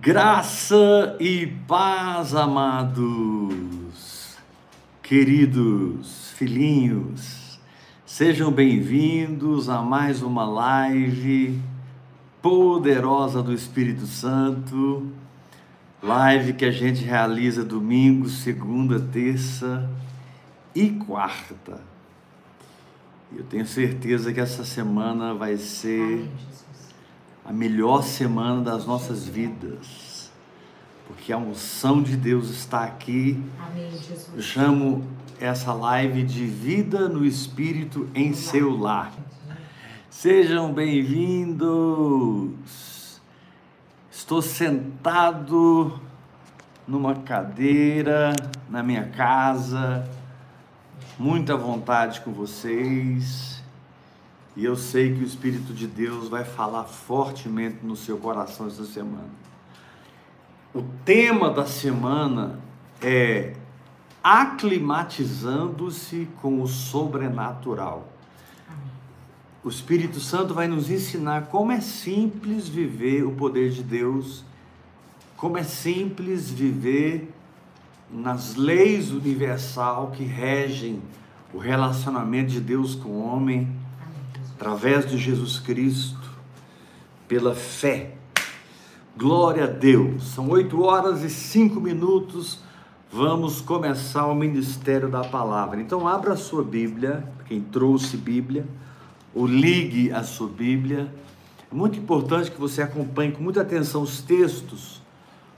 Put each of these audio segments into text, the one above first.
Graça e paz, amados, queridos filhinhos, sejam bem-vindos a mais uma live poderosa do Espírito Santo, live que a gente realiza domingo, segunda, terça e quarta. Eu tenho certeza que essa semana vai ser a melhor semana das nossas vidas. Porque a unção de Deus está aqui. Amém, Jesus. Eu chamo essa live de Vida no Espírito em seu lar. Sejam bem-vindos. Estou sentado numa cadeira na minha casa, muita vontade com vocês e eu sei que o Espírito de Deus vai falar fortemente no seu coração essa semana. O tema da semana é aclimatizando-se com o sobrenatural. O Espírito Santo vai nos ensinar como é simples viver o poder de Deus, como é simples viver nas leis universal que regem o relacionamento de Deus com o homem através de Jesus Cristo, pela fé. Glória a Deus. São oito horas e cinco minutos. Vamos começar o ministério da palavra. Então, abra a sua Bíblia, quem trouxe Bíblia, ou ligue a sua Bíblia. É muito importante que você acompanhe com muita atenção os textos,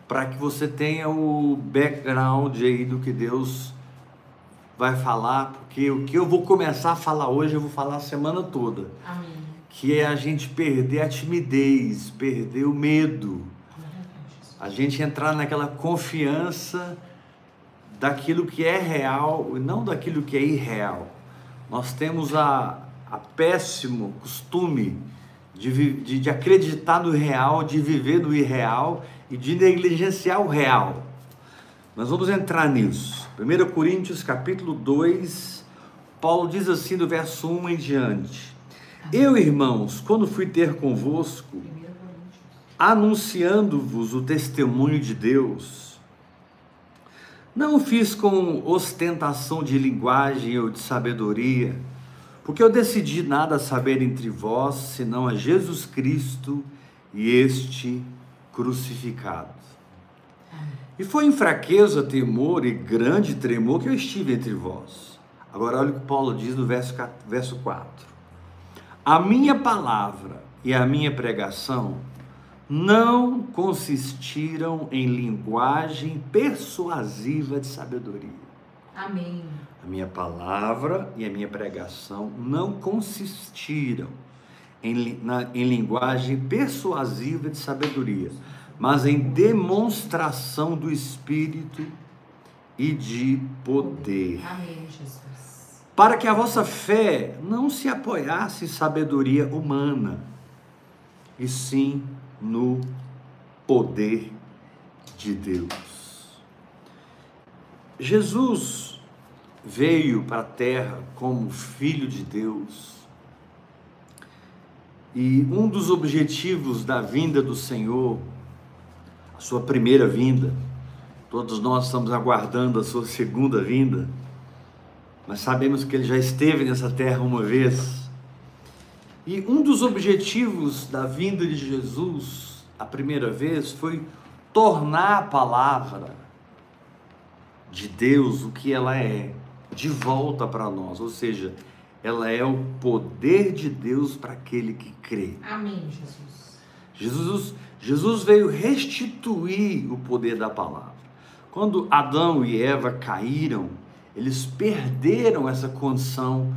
para que você tenha o background aí do que Deus vai falar, porque o que eu vou começar a falar hoje, eu vou falar a semana toda. Amém. Que é a gente perder a timidez, perder o medo, a gente entrar naquela confiança daquilo que é real e não daquilo que é irreal. Nós temos a, a péssimo costume de, de, de acreditar no real, de viver no irreal e de negligenciar o real. Nós vamos entrar nisso. 1 Coríntios capítulo 2, Paulo diz assim do verso 1 em diante: Eu, irmãos, quando fui ter convosco, anunciando-vos o testemunho de Deus, não o fiz com ostentação de linguagem ou de sabedoria, porque eu decidi nada saber entre vós, senão a Jesus Cristo e este crucificado. E foi em fraqueza, temor e grande tremor que eu estive entre vós. Agora olha o que Paulo diz no verso, verso 4. A minha palavra e a minha pregação não consistiram em linguagem persuasiva de sabedoria. Amém. A minha palavra e a minha pregação não consistiram em, na, em linguagem persuasiva de sabedoria mas em demonstração do Espírito e de poder. Amém, Jesus. Para que a vossa fé não se apoiasse em sabedoria humana, e sim no poder de Deus. Jesus veio para a terra como filho de Deus. E um dos objetivos da vinda do Senhor sua primeira vinda. Todos nós estamos aguardando a sua segunda vinda. Mas sabemos que ele já esteve nessa terra uma vez. E um dos objetivos da vinda de Jesus, a primeira vez, foi tornar a palavra de Deus o que ela é, de volta para nós. Ou seja, ela é o poder de Deus para aquele que crê. Amém, Jesus. Jesus Jesus veio restituir o poder da palavra. Quando Adão e Eva caíram, eles perderam essa condição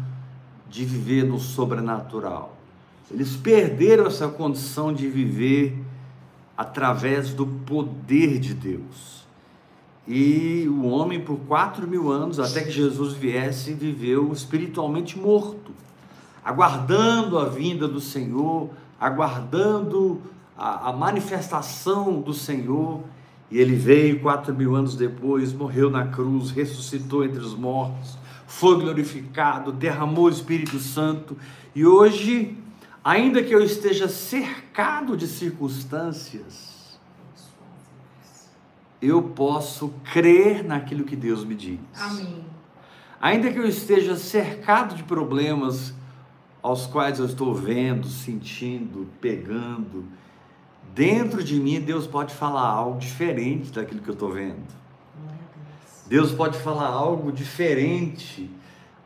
de viver no sobrenatural. Eles perderam essa condição de viver através do poder de Deus. E o homem, por quatro mil anos, até que Jesus viesse, viveu espiritualmente morto, aguardando a vinda do Senhor, aguardando a, a manifestação do Senhor. E ele veio quatro mil anos depois, morreu na cruz, ressuscitou entre os mortos, foi glorificado, derramou o Espírito Santo. E hoje, ainda que eu esteja cercado de circunstâncias, eu posso crer naquilo que Deus me diz. Amém. Ainda que eu esteja cercado de problemas aos quais eu estou vendo, sentindo, pegando, dentro de mim Deus pode falar algo diferente daquilo que eu estou vendo. Deus pode falar algo diferente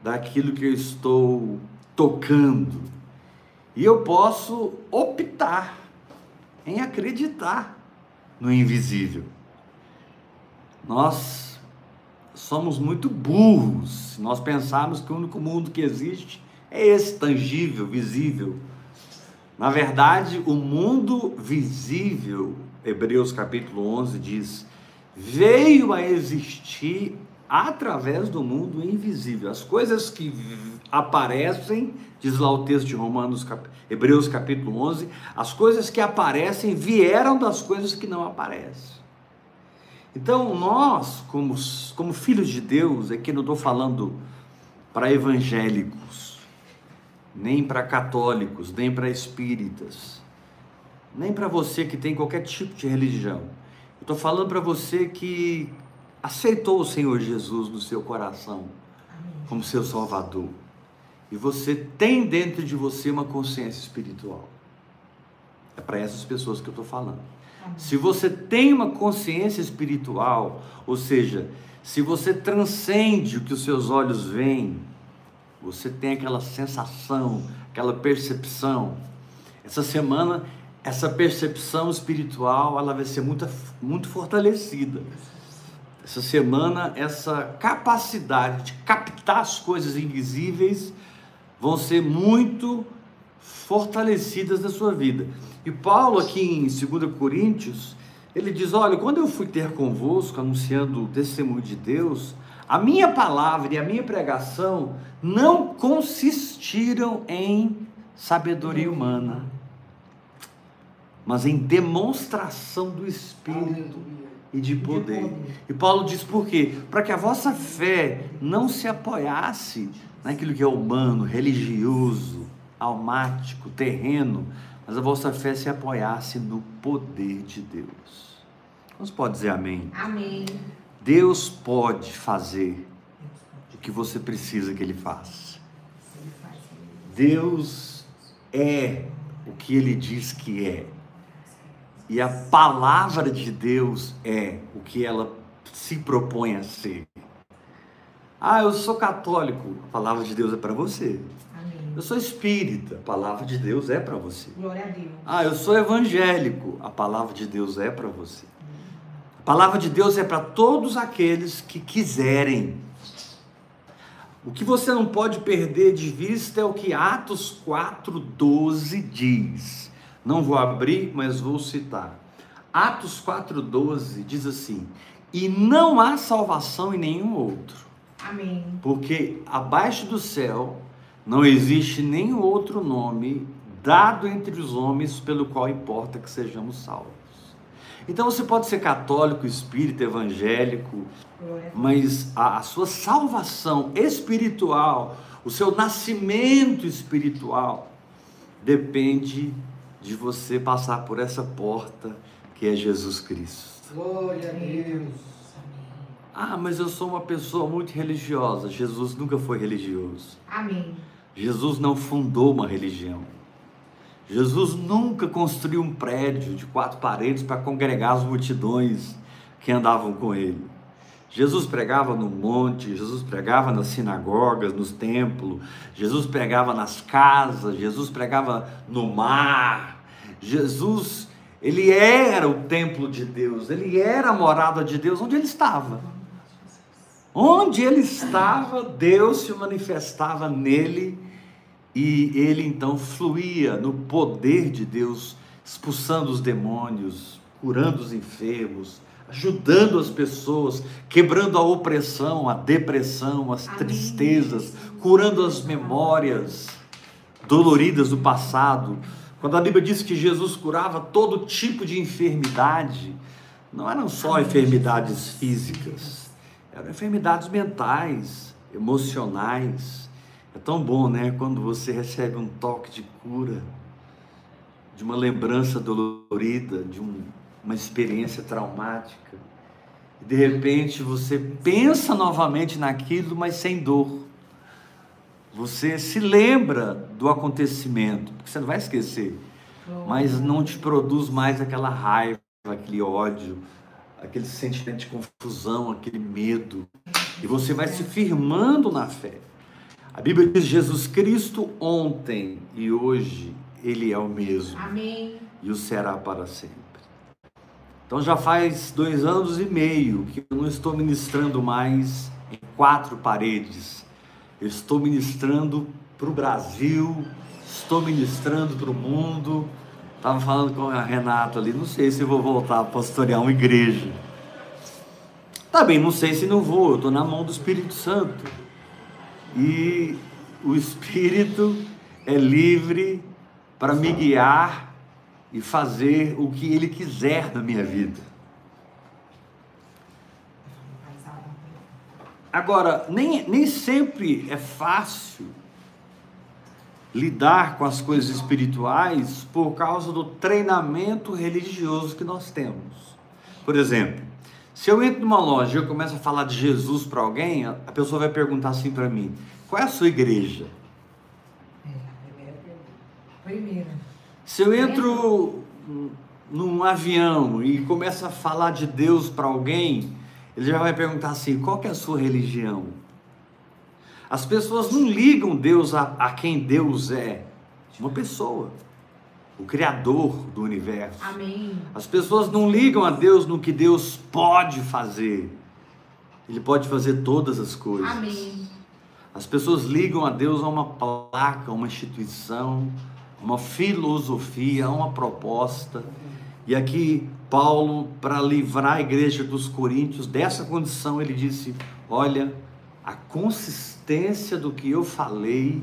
daquilo que eu estou tocando. E eu posso optar em acreditar no invisível. Nós somos muito burros se nós pensarmos que o único mundo que existe é esse tangível, visível. Na verdade, o mundo visível, Hebreus capítulo 11 diz, veio a existir através do mundo invisível. As coisas que aparecem, diz lá o texto de Romanos, Hebreus capítulo 11, as coisas que aparecem vieram das coisas que não aparecem. Então, nós, como, como filhos de Deus, aqui não estou falando para evangélicos, nem para católicos, nem para espíritas, nem para você que tem qualquer tipo de religião. Eu estou falando para você que aceitou o Senhor Jesus no seu coração como seu Salvador. E você tem dentro de você uma consciência espiritual. É para essas pessoas que eu estou falando. Se você tem uma consciência espiritual, ou seja, se você transcende o que os seus olhos veem, você tem aquela sensação, aquela percepção. Essa semana, essa percepção espiritual, ela vai ser muito, muito fortalecida. Essa semana, essa capacidade de captar as coisas invisíveis vão ser muito fortalecidas na sua vida. E Paulo, aqui em 2 Coríntios, ele diz: Olha, quando eu fui ter convosco, anunciando o testemunho de Deus, a minha palavra e a minha pregação não consistiram em sabedoria humana, mas em demonstração do Espírito e de poder. E Paulo diz por quê? Para que a vossa fé não se apoiasse naquilo que é humano, religioso, almático, terreno, mas a vossa fé se apoiasse no poder de Deus. Você pode dizer amém? Amém. Deus pode fazer o que você precisa que Ele faça. Deus é o que Ele diz que é. E a palavra de Deus é o que ela se propõe a ser. Ah, eu sou católico. A palavra de Deus é para você. Amém. Eu sou espírita. A palavra de Deus é para você. Glória a Deus. Ah, eu sou evangélico. A palavra de Deus é para você. A palavra de Deus é para todos aqueles que quiserem. O que você não pode perder de vista é o que Atos 4:12 diz. Não vou abrir, mas vou citar. Atos 4:12 diz assim: "E não há salvação em nenhum outro, Amém. porque abaixo do céu não existe nenhum outro nome dado entre os homens pelo qual importa que sejamos salvos. Então você pode ser católico, espírita, evangélico, mas a, a sua salvação espiritual, o seu nascimento espiritual, depende de você passar por essa porta que é Jesus Cristo. Glória a Deus. Ah, mas eu sou uma pessoa muito religiosa. Jesus nunca foi religioso. Amém. Jesus não fundou uma religião. Jesus nunca construiu um prédio de quatro paredes para congregar as multidões que andavam com ele. Jesus pregava no monte, Jesus pregava nas sinagogas, nos templos, Jesus pregava nas casas, Jesus pregava no mar. Jesus, ele era o templo de Deus, ele era a morada de Deus onde ele estava. Onde ele estava, Deus se manifestava nele e ele então fluía no poder de Deus, expulsando os demônios, curando os enfermos, ajudando as pessoas, quebrando a opressão, a depressão, as Amém. tristezas, curando as memórias doloridas do passado. Quando a Bíblia diz que Jesus curava todo tipo de enfermidade, não eram só Amém. enfermidades físicas, eram enfermidades mentais, emocionais. É tão bom, né, quando você recebe um toque de cura, de uma lembrança dolorida, de um- uma experiência traumática. De repente você pensa novamente naquilo, mas sem dor. Você se lembra do acontecimento, porque você não vai esquecer, mas não te produz mais aquela raiva, aquele ódio, aquele sentimento de confusão, aquele medo. E você vai se firmando na fé. A Bíblia diz: Jesus Cristo ontem e hoje, Ele é o mesmo. Amém. E o será para sempre. Então já faz dois anos e meio que eu não estou ministrando mais em quatro paredes. Eu estou ministrando para o Brasil, estou ministrando para o mundo. Estava falando com a Renata ali, não sei se eu vou voltar a pastorear uma igreja. Também não sei se não vou, eu estou na mão do Espírito Santo. E o Espírito é livre para me guiar e fazer o que Ele quiser na minha vida. Agora, nem, nem sempre é fácil lidar com as coisas espirituais por causa do treinamento religioso que nós temos. Por exemplo, se eu entro numa loja e eu começo a falar de Jesus para alguém, a pessoa vai perguntar assim para mim: qual é a sua igreja? É, primeira. Se eu entro num avião e começo a falar de Deus para alguém, ele já vai perguntar assim: qual que é a sua religião? As pessoas não ligam Deus a, a quem Deus é, uma pessoa, o Criador do universo. Amém. As pessoas não ligam a Deus no que Deus pode fazer. Ele pode fazer todas as coisas. Amém. As pessoas ligam a Deus a uma placa, a uma instituição, uma filosofia, a uma proposta. E aqui Paulo, para livrar a igreja dos coríntios dessa condição, ele disse: "Olha, a consistência do que eu falei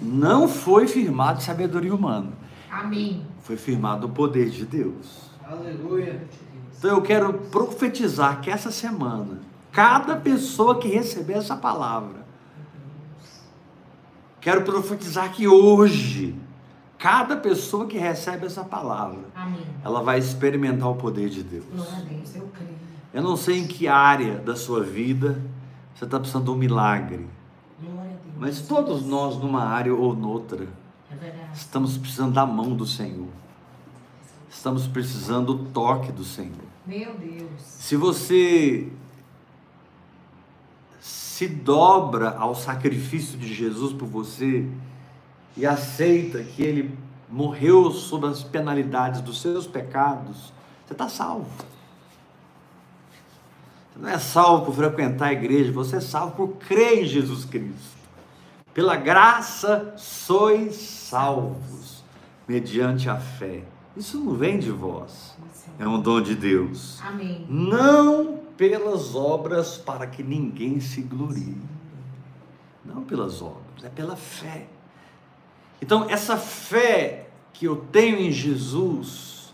não foi firmado sabedoria humana, Amém. foi firmado o poder de Deus. Aleluia. Então eu quero profetizar que essa semana, cada pessoa que receber essa palavra, quero profetizar que hoje, cada pessoa que recebe essa palavra, Amém. ela vai experimentar o poder de Deus. Glória a Deus, eu creio. Eu não sei em que área da sua vida você está precisando de um milagre. Mas todos nós, numa área ou noutra, É estamos precisando da mão do Senhor, estamos precisando do toque do Senhor. Meu Deus. Se você se dobra ao sacrifício de Jesus por você e aceita que ele morreu sob as penalidades dos seus pecados, você está salvo. Você não é salvo por frequentar a igreja, você é salvo por crer em Jesus Cristo. Pela graça sois salvos, mediante a fé. Isso não vem de vós, é um dom de Deus Amém. não pelas obras para que ninguém se glorie. Não pelas obras, é pela fé. Então, essa fé que eu tenho em Jesus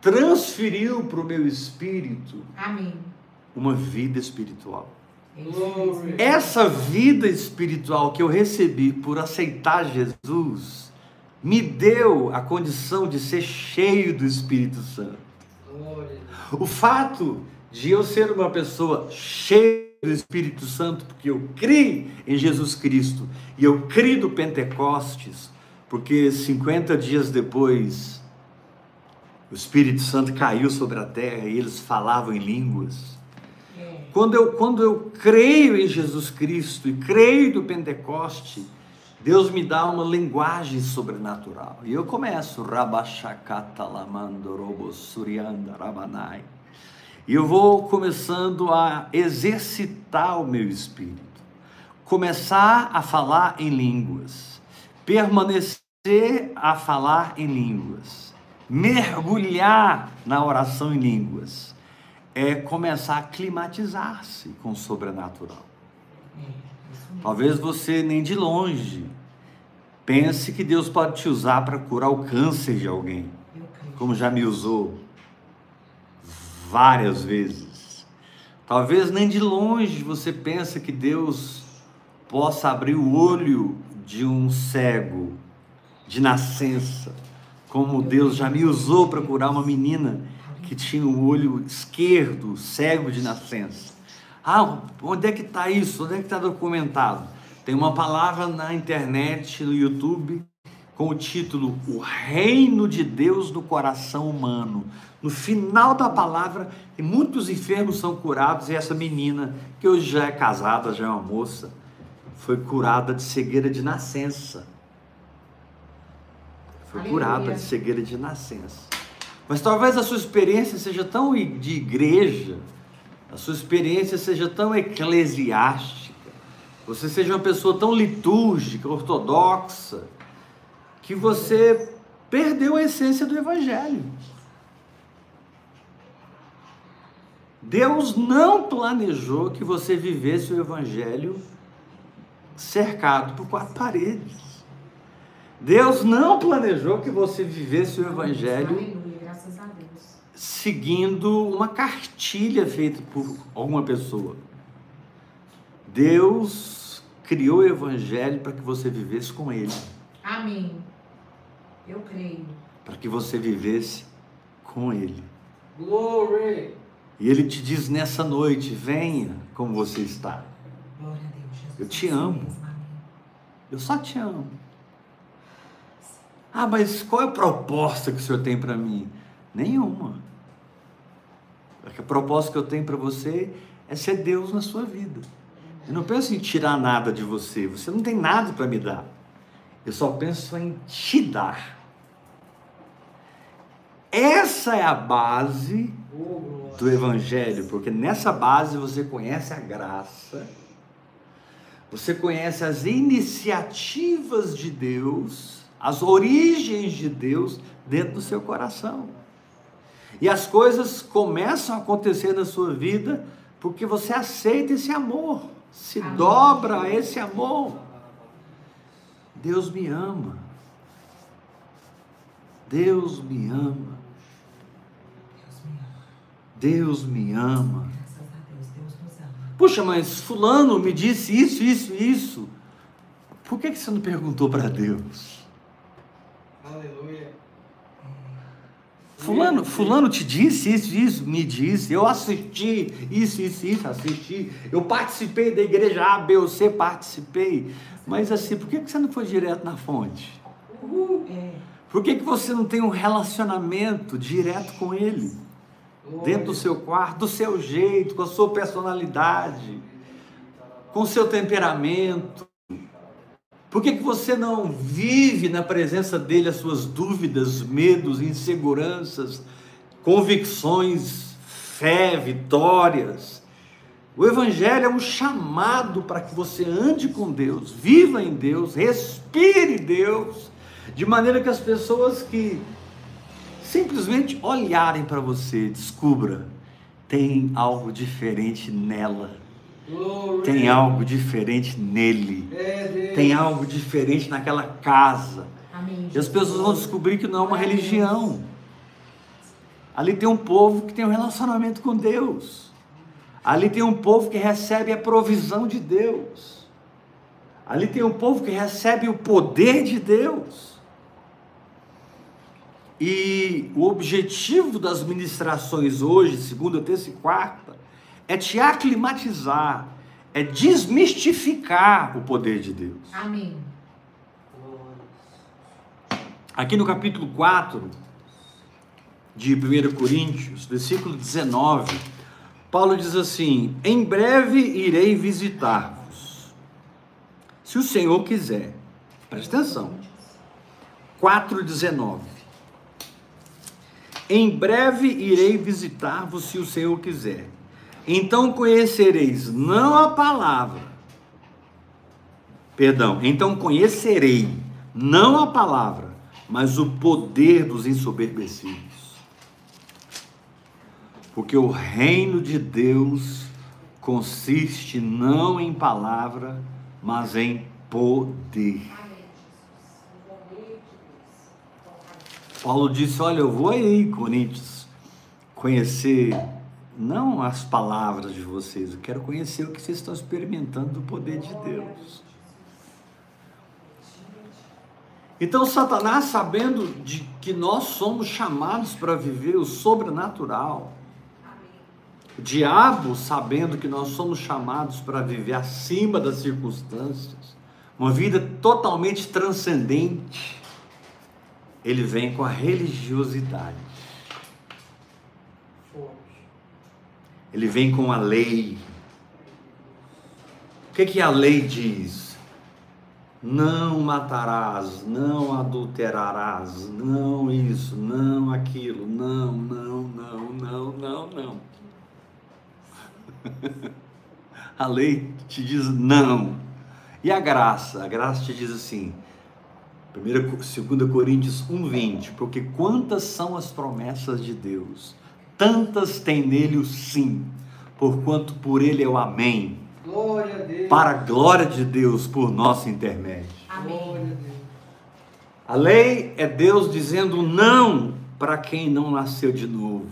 transferiu para o meu espírito Amém. uma vida espiritual. Essa vida espiritual que eu recebi por aceitar Jesus me deu a condição de ser cheio do Espírito Santo. O fato de eu ser uma pessoa cheia do Espírito Santo, porque eu criei em Jesus Cristo e eu criei do Pentecostes, porque 50 dias depois o Espírito Santo caiu sobre a terra e eles falavam em línguas. Quando eu, quando eu creio em Jesus Cristo e creio do Pentecoste, Deus me dá uma linguagem sobrenatural. E eu começo, Rabashakatalamandorobosurianda Rabanai. E eu vou começando a exercitar o meu espírito. Começar a falar em línguas. Permanecer a falar em línguas. Mergulhar na oração em línguas. É começar a climatizar-se com o sobrenatural. É. Talvez você nem de longe pense que Deus pode te usar para curar o câncer de alguém, como já me usou várias vezes. Talvez nem de longe você pense que Deus possa abrir o olho de um cego de nascença, como Deus já me usou para curar uma menina que tinha o olho esquerdo cego de nascença. Ah, onde é que está isso? Onde é que está documentado? Tem uma palavra na internet, no YouTube, com o título O Reino de Deus no Coração Humano. No final da palavra, muitos enfermos são curados e essa menina, que hoje já é casada, já é uma moça, foi curada de cegueira de nascença. Foi Aleluia. curada de cegueira de nascença. Mas talvez a sua experiência seja tão de igreja, a sua experiência seja tão eclesiástica, você seja uma pessoa tão litúrgica, ortodoxa, que você perdeu a essência do Evangelho. Deus não planejou que você vivesse o Evangelho cercado por quatro paredes. Deus não planejou que você vivesse o Evangelho seguindo uma cartilha feita por alguma pessoa. Deus criou o Evangelho para que você vivesse com Ele. Amém. Eu creio. Para que você vivesse com Ele. Glory. E Ele te diz nessa noite: venha como você está. Glória a Deus, Jesus. Eu te amo. Eu só te amo. Ah, mas qual é a proposta que o Senhor tem para mim? Nenhuma. A proposta que eu tenho para você é ser Deus na sua vida. Eu não penso em tirar nada de você. Você não tem nada para me dar. Eu só penso em te dar. Essa é a base do Evangelho, porque nessa base você conhece a graça, você conhece as iniciativas de Deus, as origens de Deus dentro do seu coração. E as coisas começam a acontecer na sua vida porque você aceita esse amor, se dobra a esse amor. Deus me ama. Deus me ama. Deus me ama. Puxa, mas fulano me disse isso, isso, isso. Por que, que você não perguntou para Deus? Aleluia. Fulano, fulano te disse isso, isso, me disse. Eu assisti isso, isso, isso, assisti. Eu participei da igreja A, B ou C, participei. Mas assim, por que, que você não foi direto na fonte? É. Por que, que você não tem um relacionamento direto com ele? Dentro do seu quarto, do seu jeito, com a sua personalidade, com o seu temperamento. Por que, que você não vive na presença dele as suas dúvidas, medos, inseguranças, convicções, fé, vitórias? O Evangelho é um chamado para que você ande com Deus, viva em Deus, respire Deus, de maneira que as pessoas que simplesmente olharem para você, descubra, tem algo diferente nela tem algo diferente nele. Tem algo diferente naquela casa. E as pessoas vão descobrir que não é uma religião. Ali tem um povo que tem um relacionamento com Deus. Ali tem um povo que recebe a provisão de Deus. Ali tem um povo que recebe o poder de Deus. E o objetivo das ministrações hoje, segunda, terça e quarta, é te aclimatizar, é desmistificar o poder de Deus. Amém. Aqui no capítulo 4 de 1 Coríntios, versículo 19, Paulo diz assim: Em breve irei visitar-vos, se o Senhor quiser. Preste atenção. 4,19. Em breve irei visitar-vos, se o Senhor quiser então conhecereis não a palavra, perdão, então conhecerei não a palavra, mas o poder dos ensoberbecidos. Porque o reino de Deus consiste não em palavra, mas em poder. Paulo disse: Olha, eu vou aí, Coríntios, conhecer não as palavras de vocês, eu quero conhecer o que vocês estão experimentando do poder de Deus. Então, Satanás, sabendo de que nós somos chamados para viver o sobrenatural, o diabo, sabendo que nós somos chamados para viver acima das circunstâncias, uma vida totalmente transcendente, ele vem com a religiosidade. Ele vem com a lei. O que, que a lei diz? não matarás, não adulterarás, não isso, não aquilo, não, não, não, não, não, não. A lei te diz não. E a graça? A graça te diz assim, 2 Coríntios 1,20, porque quantas são as promessas de Deus, tantas tem nele o sim, porquanto por ele é o amém Glória a Deus. Para a glória de Deus por nosso intermédio. Amém. A lei é Deus dizendo não para quem não nasceu de novo.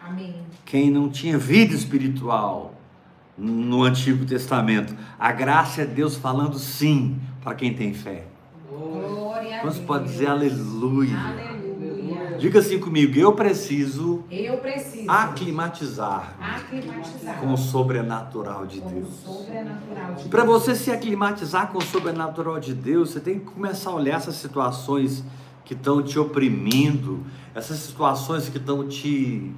Amém. Quem não tinha vida espiritual no Antigo Testamento. A graça é Deus falando sim para quem tem fé. Glória a Deus. Você pode dizer aleluia. aleluia. Diga assim comigo, eu preciso, eu preciso aclimatizar, aclimatizar com o sobrenatural de Deus. De Para você se aclimatizar com o sobrenatural de Deus, você tem que começar a olhar essas situações que estão te oprimindo, essas situações que estão te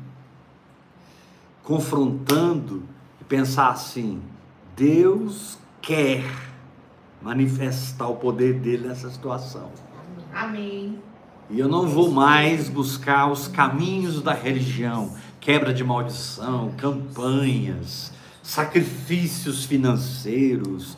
confrontando e pensar assim: Deus quer manifestar o poder dele nessa situação. Amém. E eu não vou mais buscar os caminhos da religião, quebra de maldição, campanhas, sacrifícios financeiros,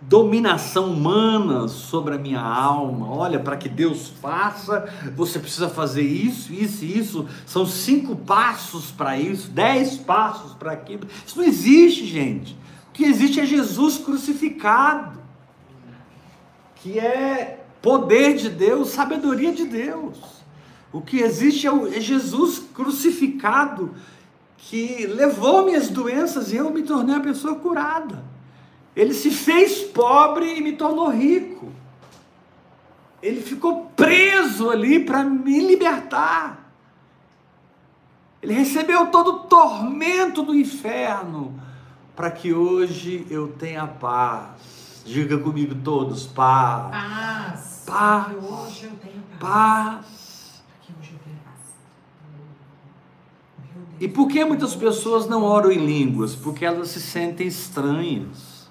dominação humana sobre a minha alma. Olha, para que Deus faça, você precisa fazer isso, isso e isso. São cinco passos para isso, dez passos para aquilo. Isso não existe, gente. O que existe é Jesus crucificado, que é poder de Deus, sabedoria de Deus. O que existe é, é Jesus crucificado que levou minhas doenças e eu me tornei a pessoa curada. Ele se fez pobre e me tornou rico. Ele ficou preso ali para me libertar. Ele recebeu todo o tormento do inferno para que hoje eu tenha paz. Diga comigo todos, paz. Paz paz. Paz. E por que muitas pessoas não oram em línguas? Porque elas se sentem estranhas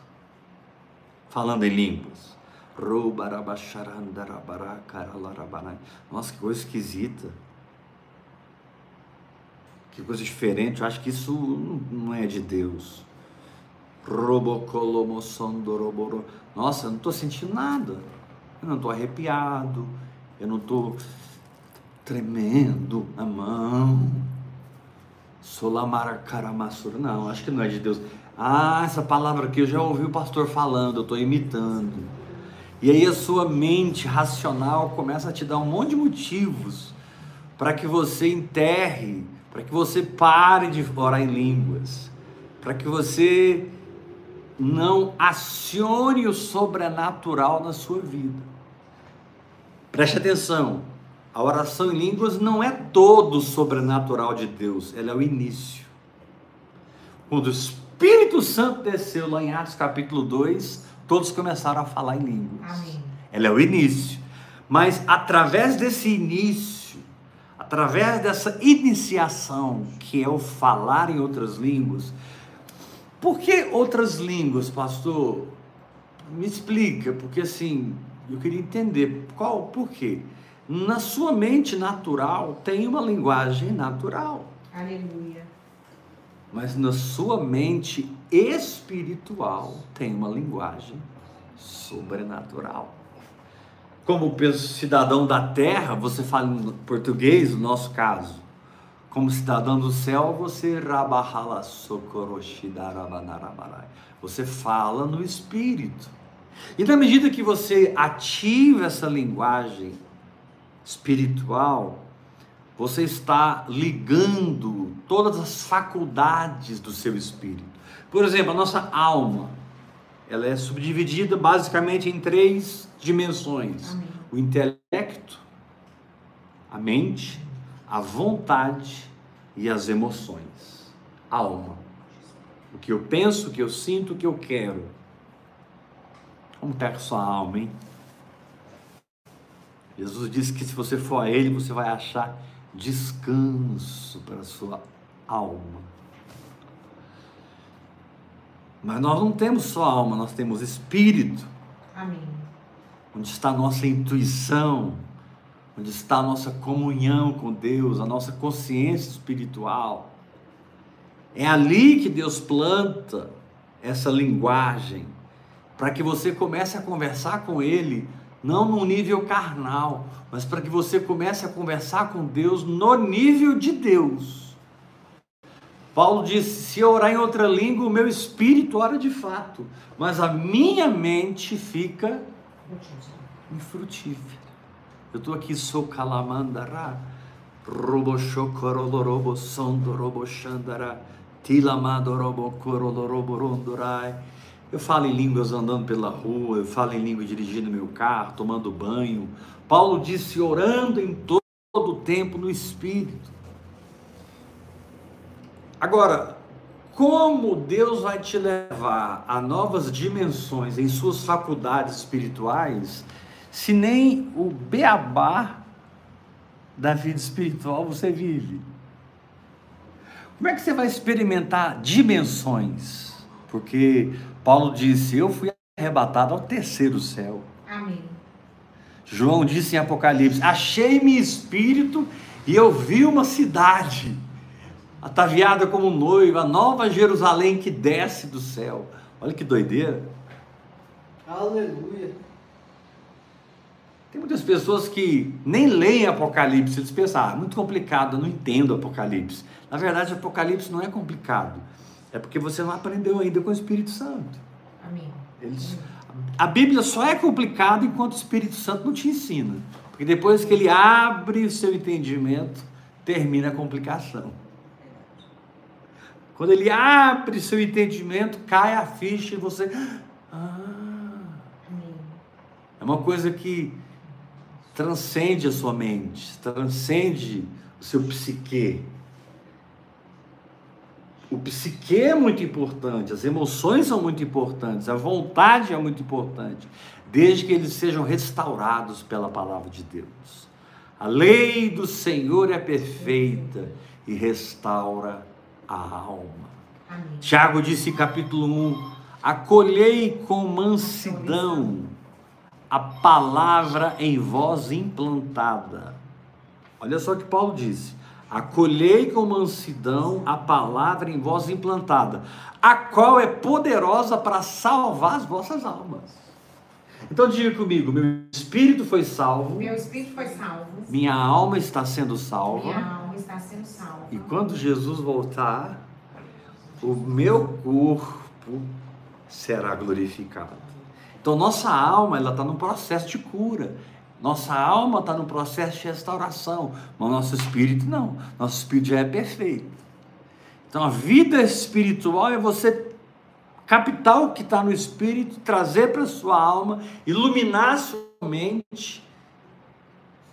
falando em línguas. Nossa, que coisa esquisita. Que coisa diferente. Eu acho que isso não é de Deus. Nossa, eu não estou sentindo nada. Eu não estou arrepiado, eu não estou tremendo na mão. Solamaracaramassura. Não, acho que não é de Deus. Ah, essa palavra aqui eu já ouvi o pastor falando, eu estou imitando. E aí a sua mente racional começa a te dar um monte de motivos para que você enterre, para que você pare de orar em línguas, para que você não acione o sobrenatural na sua vida. Preste atenção, a oração em línguas não é todo o sobrenatural de Deus, ela é o início. Quando o Espírito Santo desceu lá em Atos capítulo 2, todos começaram a falar em línguas. Amém. Ela é o início. Mas através desse início, através dessa iniciação, que é o falar em outras línguas, por que outras línguas, pastor? Me explica, porque assim, eu queria entender qual, por quê? Na sua mente natural tem uma linguagem natural. Aleluia. Mas na sua mente espiritual tem uma linguagem sobrenatural. Como cidadão da terra, você fala em português, no nosso caso. Como cidadão do céu, você você fala no espírito. E na medida que você ativa essa linguagem espiritual, você está ligando todas as faculdades do seu espírito. Por exemplo, a nossa alma, ela é subdividida basicamente em três dimensões: Amém. o intelecto, a mente, a vontade e as emoções. Alma. O que eu penso, o que eu sinto, o que eu quero. Como está com a sua alma, hein? Jesus disse que se você for a Ele, você vai achar descanso para a sua alma. Mas nós não temos só alma, nós temos espírito, Amém. onde está a nossa intuição, onde está a nossa comunhão com Deus, a nossa consciência espiritual. É ali que Deus planta essa linguagem, para que você comece a conversar com Ele, não no nível carnal, mas para que você comece a conversar com Deus no nível de Deus. Paulo disse: se eu orar em outra língua, o meu espírito ora de fato, mas a minha mente fica infrutífera. Eu estou aqui, sou calamandara, robo chocorolorobo sondo robo xandara, tilamado robo corolorobo rondorai. Eu falo em línguas andando pela rua, eu falo em língua dirigindo meu carro, tomando banho. Paulo disse orando em todo o tempo no Espírito. Agora, como Deus vai te levar a novas dimensões em suas faculdades espirituais, se nem o beabá da vida espiritual você vive? Como é que você vai experimentar dimensões? Porque Paulo disse: Eu fui arrebatado ao terceiro céu. Amém. João disse em Apocalipse: Achei-me espírito e eu vi uma cidade ataviada como noiva, a nova Jerusalém que desce do céu. Olha que doideira. Aleluia. Tem muitas pessoas que nem leem Apocalipse, eles pensam, ah, muito complicado, eu não entendo Apocalipse. Na verdade, Apocalipse não é complicado, é porque você não aprendeu ainda com o Espírito Santo. Amém. Eles, a Bíblia só é complicada enquanto o Espírito Santo não te ensina, porque depois que ele abre o seu entendimento, termina a complicação. Quando ele abre seu entendimento, cai a ficha e você. Ah, é uma coisa que transcende a sua mente, transcende o seu psique. O psique é muito importante, as emoções são muito importantes, a vontade é muito importante, desde que eles sejam restaurados pela palavra de Deus. A lei do Senhor é perfeita e restaura a alma. Amém. Tiago disse, capítulo 1: Acolhei com mansidão a palavra em vós implantada. Olha só o que Paulo disse: Acolhei com mansidão a palavra em vós implantada, a qual é poderosa para salvar as vossas almas. Então diga comigo: meu espírito foi salvo, Meu espírito foi salvo. minha alma está sendo salva. Minha alma está sendo salva. E quando Jesus voltar, o meu corpo será glorificado. Então nossa alma ela está num processo de cura. Nossa alma está no processo de restauração, mas nosso espírito não. Nosso espírito já é perfeito. Então a vida espiritual é você captar o que está no espírito, trazer para sua alma, iluminar sua mente,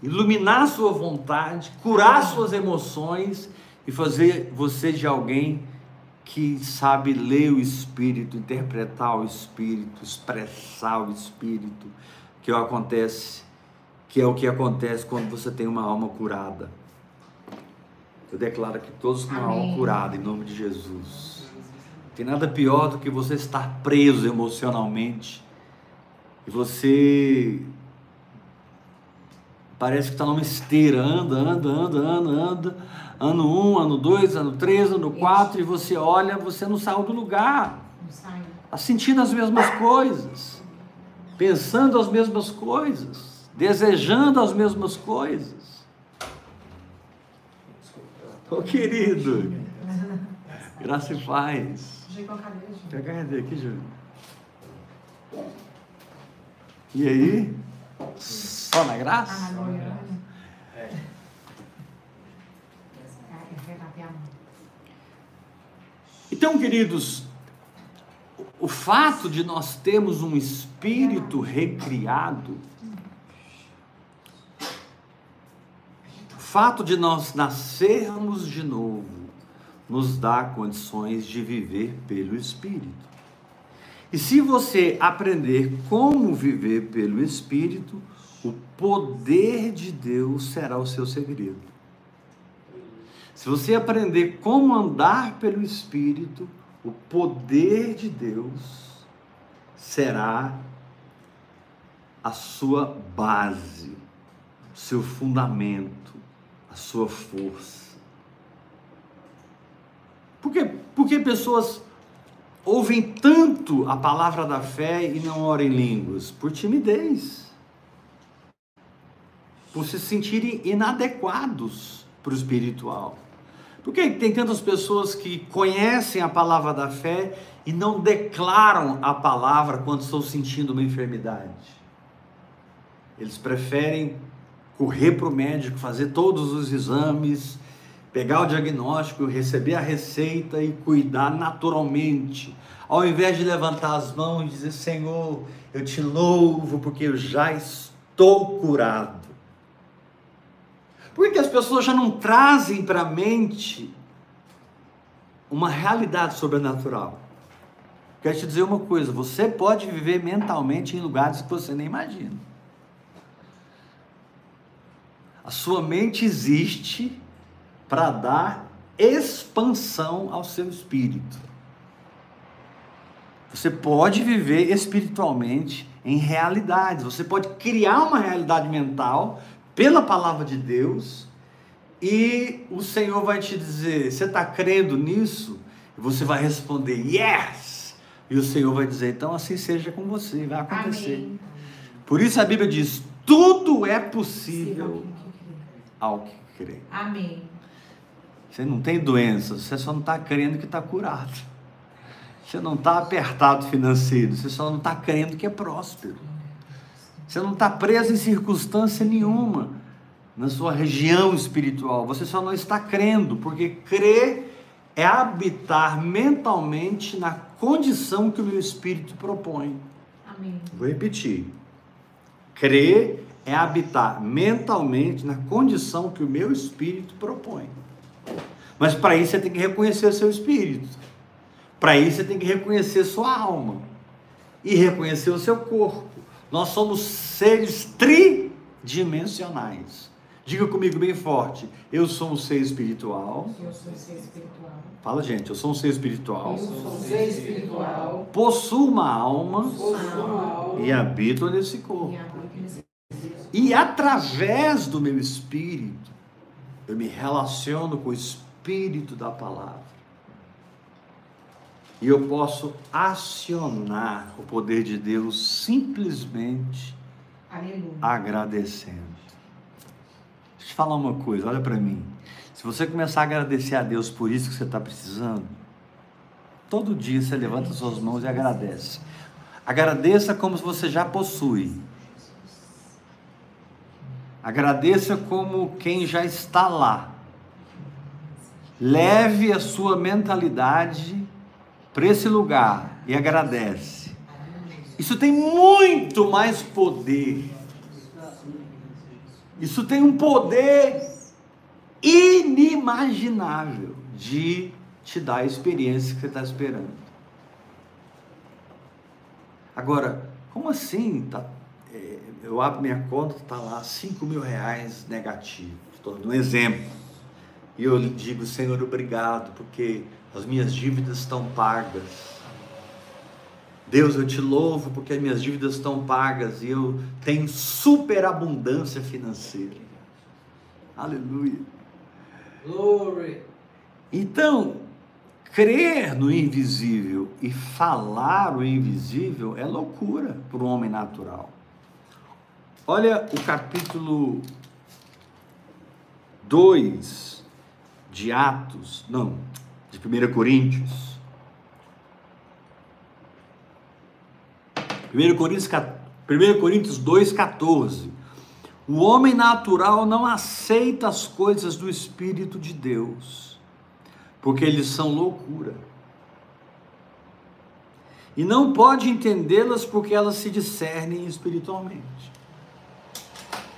iluminar sua vontade, curar suas emoções e fazer você de alguém que sabe ler o espírito, interpretar o espírito, expressar o espírito, que é acontece, que é o que acontece quando você tem uma alma curada. Eu declaro que todos com uma alma Amém. curada em nome de Jesus. Tem nada pior do que você estar preso emocionalmente e você parece que está numa esteira, anda, anda, anda, anda, anda, ano 1, um, ano 2, ano 3, ano 4, e você olha, você não saiu do lugar, está sentindo as mesmas coisas, pensando as mesmas coisas, desejando as mesmas coisas. Ô querido, graça e paz. Pega a cadeira aqui, Júlio. E aí? Só na graça? Aleluia. É. Então, queridos, o o fato de nós termos um espírito recriado, fato de nós nascermos de novo, nos dá condições de viver pelo Espírito. E se você aprender como viver pelo Espírito, o poder de Deus será o seu segredo. Se você aprender como andar pelo Espírito, o poder de Deus será a sua base, seu fundamento, sua força. Por que, por que pessoas ouvem tanto a palavra da fé e não oram em línguas? Por timidez. Por se sentirem inadequados para o espiritual. Por que tem tantas pessoas que conhecem a palavra da fé e não declaram a palavra quando estão sentindo uma enfermidade? Eles preferem correr para o médico, fazer todos os exames, pegar o diagnóstico, receber a receita e cuidar naturalmente, ao invés de levantar as mãos e dizer: Senhor, eu te louvo porque eu já estou curado. Por que as pessoas já não trazem para a mente uma realidade sobrenatural? Quero te dizer uma coisa: você pode viver mentalmente em lugares que você nem imagina. A sua mente existe para dar expansão ao seu espírito. Você pode viver espiritualmente em realidades. Você pode criar uma realidade mental pela palavra de Deus e o Senhor vai te dizer: Você está crendo nisso? E você vai responder: Yes! E o Senhor vai dizer: Então assim seja com você, vai acontecer. Amém. Por isso a Bíblia diz: Tudo é possível ao que crê. Amém. Você não tem doença, você só não está crendo que está curado. Você não está apertado financeiro, você só não está crendo que é próspero. Você não está preso em circunstância nenhuma na sua região espiritual. Você só não está crendo, porque crer é habitar mentalmente na condição que o meu espírito propõe. Amém. Vou repetir. Crer é habitar mentalmente na condição que o meu espírito propõe. Mas para isso você tem que reconhecer o seu espírito. Para isso você tem que reconhecer sua alma e reconhecer o seu corpo. Nós somos seres tridimensionais. Diga comigo bem forte. Eu sou um ser espiritual. Eu sou um ser espiritual. Fala, gente. Eu sou um ser espiritual. Eu sou um ser espiritual. Possuo uma alma. Possuo uma alma. E habito nesse corpo. E através do meu espírito, eu me relaciono com o espírito espírito da palavra. E eu posso acionar o poder de Deus simplesmente Aleluia. agradecendo. Deixa eu te falar uma coisa, olha para mim. Se você começar a agradecer a Deus por isso que você está precisando, todo dia você levanta suas mãos e agradece. Agradeça como se você já possui. Agradeça como quem já está lá. Leve a sua mentalidade para esse lugar e agradece. Isso tem muito mais poder. Isso tem um poder inimaginável de te dar a experiência que você está esperando. Agora, como assim? Tá, é, eu abro minha conta, está lá 5 mil reais negativo. Estou dando um exemplo. E eu lhe digo, Senhor, obrigado, porque as minhas dívidas estão pagas. Deus, eu te louvo porque as minhas dívidas estão pagas e eu tenho superabundância financeira. Aleluia. Glory. Então, crer no invisível e falar o invisível é loucura para o homem natural. Olha o capítulo 2 de Atos, não, de 1 Coríntios. 1 Coríntios, 1 Coríntios 2,14. O homem natural não aceita as coisas do Espírito de Deus, porque eles são loucura. e não pode entendê-las porque elas se discernem espiritualmente.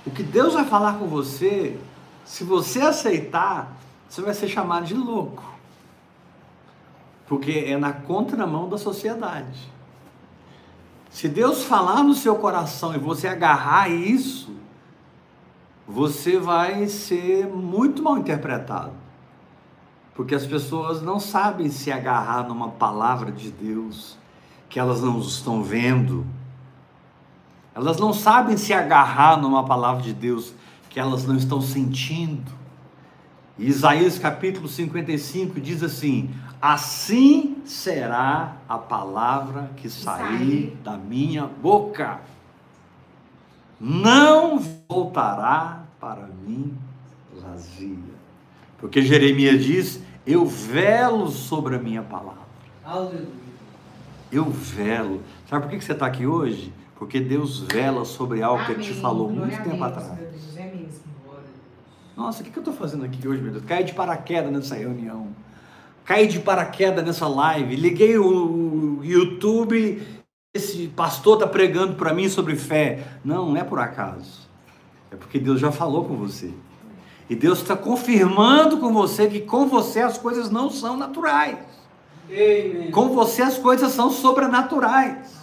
O que Deus vai falar com você, se você aceitar, você vai ser chamado de louco. Porque é na contramão da sociedade. Se Deus falar no seu coração e você agarrar isso, você vai ser muito mal interpretado. Porque as pessoas não sabem se agarrar numa palavra de Deus que elas não estão vendo. Elas não sabem se agarrar numa palavra de Deus que elas não estão sentindo. E Isaías capítulo 55 diz assim: Assim será a palavra que sair da minha boca. Não voltará para mim vazia. Porque Jeremias diz: Eu velo sobre a minha palavra. Aleluia. Eu velo. Sabe por que você está aqui hoje? Porque Deus vela sobre algo que Ele te falou Glória muito tempo atrás. é mesmo. Nossa, o que, que eu estou fazendo aqui hoje, meu Deus? Caí de paraquedas nessa reunião. Caí de paraquedas nessa live. Liguei o YouTube. Esse pastor está pregando para mim sobre fé. Não, não é por acaso. É porque Deus já falou com você. E Deus está confirmando com você que com você as coisas não são naturais. Amém. Com você as coisas são sobrenaturais.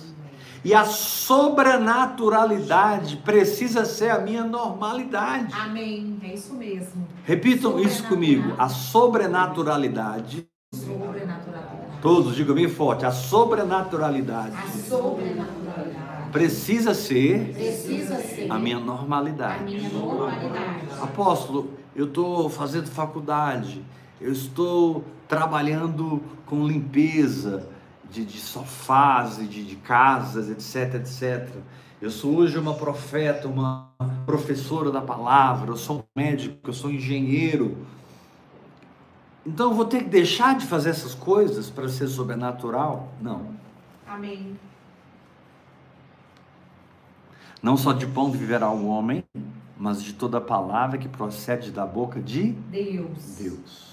E a sobrenaturalidade precisa ser a minha normalidade. Amém. É isso mesmo. Repitam isso comigo. A sobrenaturalidade, Sobrenaturalidade. todos digam bem forte, a sobrenaturalidade A sobrenaturalidade precisa ser precisa ser a minha a normalidade. minha normalidade. Apóstolo, eu estou fazendo faculdade, eu estou trabalhando com limpeza de, de sofás, e de, de casas, etc, etc. Eu sou hoje uma profeta, uma professora da palavra, eu sou um médico, eu sou engenheiro. Então eu vou ter que deixar de fazer essas coisas para ser sobrenatural? Não. Amém. Não só de pão viverá o homem, mas de toda palavra que procede da boca de Deus. Deus.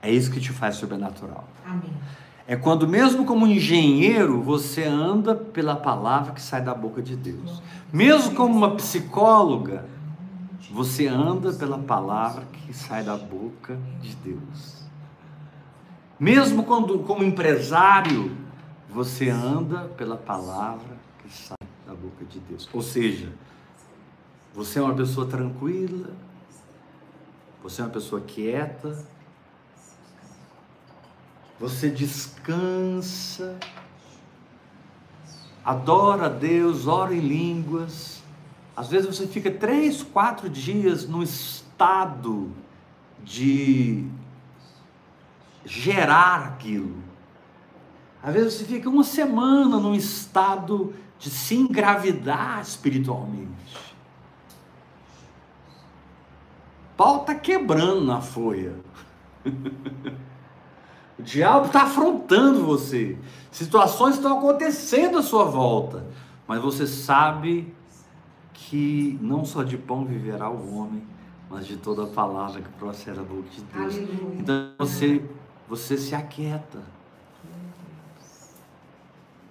É isso que te faz sobrenatural. Amém. É quando, mesmo como engenheiro, você anda pela palavra que sai da boca de Deus. Mesmo como uma psicóloga, você anda pela palavra que sai da boca de Deus. Mesmo quando, como empresário, você anda pela palavra que sai da boca de Deus. Ou seja, você é uma pessoa tranquila, você é uma pessoa quieta, você descansa, adora a Deus, ora em línguas. Às vezes você fica três, quatro dias num estado de gerar aquilo. Às vezes você fica uma semana num estado de se engravidar espiritualmente. Pau está quebrando na folha. O diabo está afrontando você. Situações estão acontecendo à sua volta. Mas você sabe que não só de pão viverá o homem, mas de toda a palavra que procede da boca de Deus. Aleluia. Então você, você se aquieta.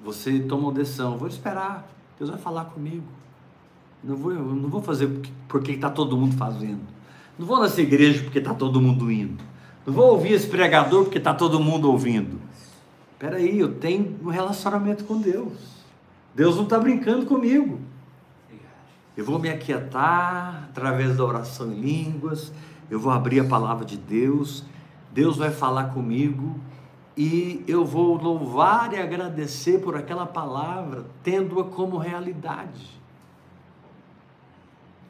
Você toma uma decisão. Vou esperar. Deus vai falar comigo. Não vou, não vou fazer porque- porque está todo mundo fazendo. Não vou nessa igreja porque está todo mundo indo. Não vou ouvir esse pregador porque está todo mundo ouvindo. Espera aí, eu tenho um relacionamento com Deus. Deus não está brincando comigo. Eu vou me aquietar através da oração em línguas. Eu vou abrir a palavra de Deus. Deus vai falar comigo e eu vou louvar e agradecer por aquela palavra, tendo-a como realidade,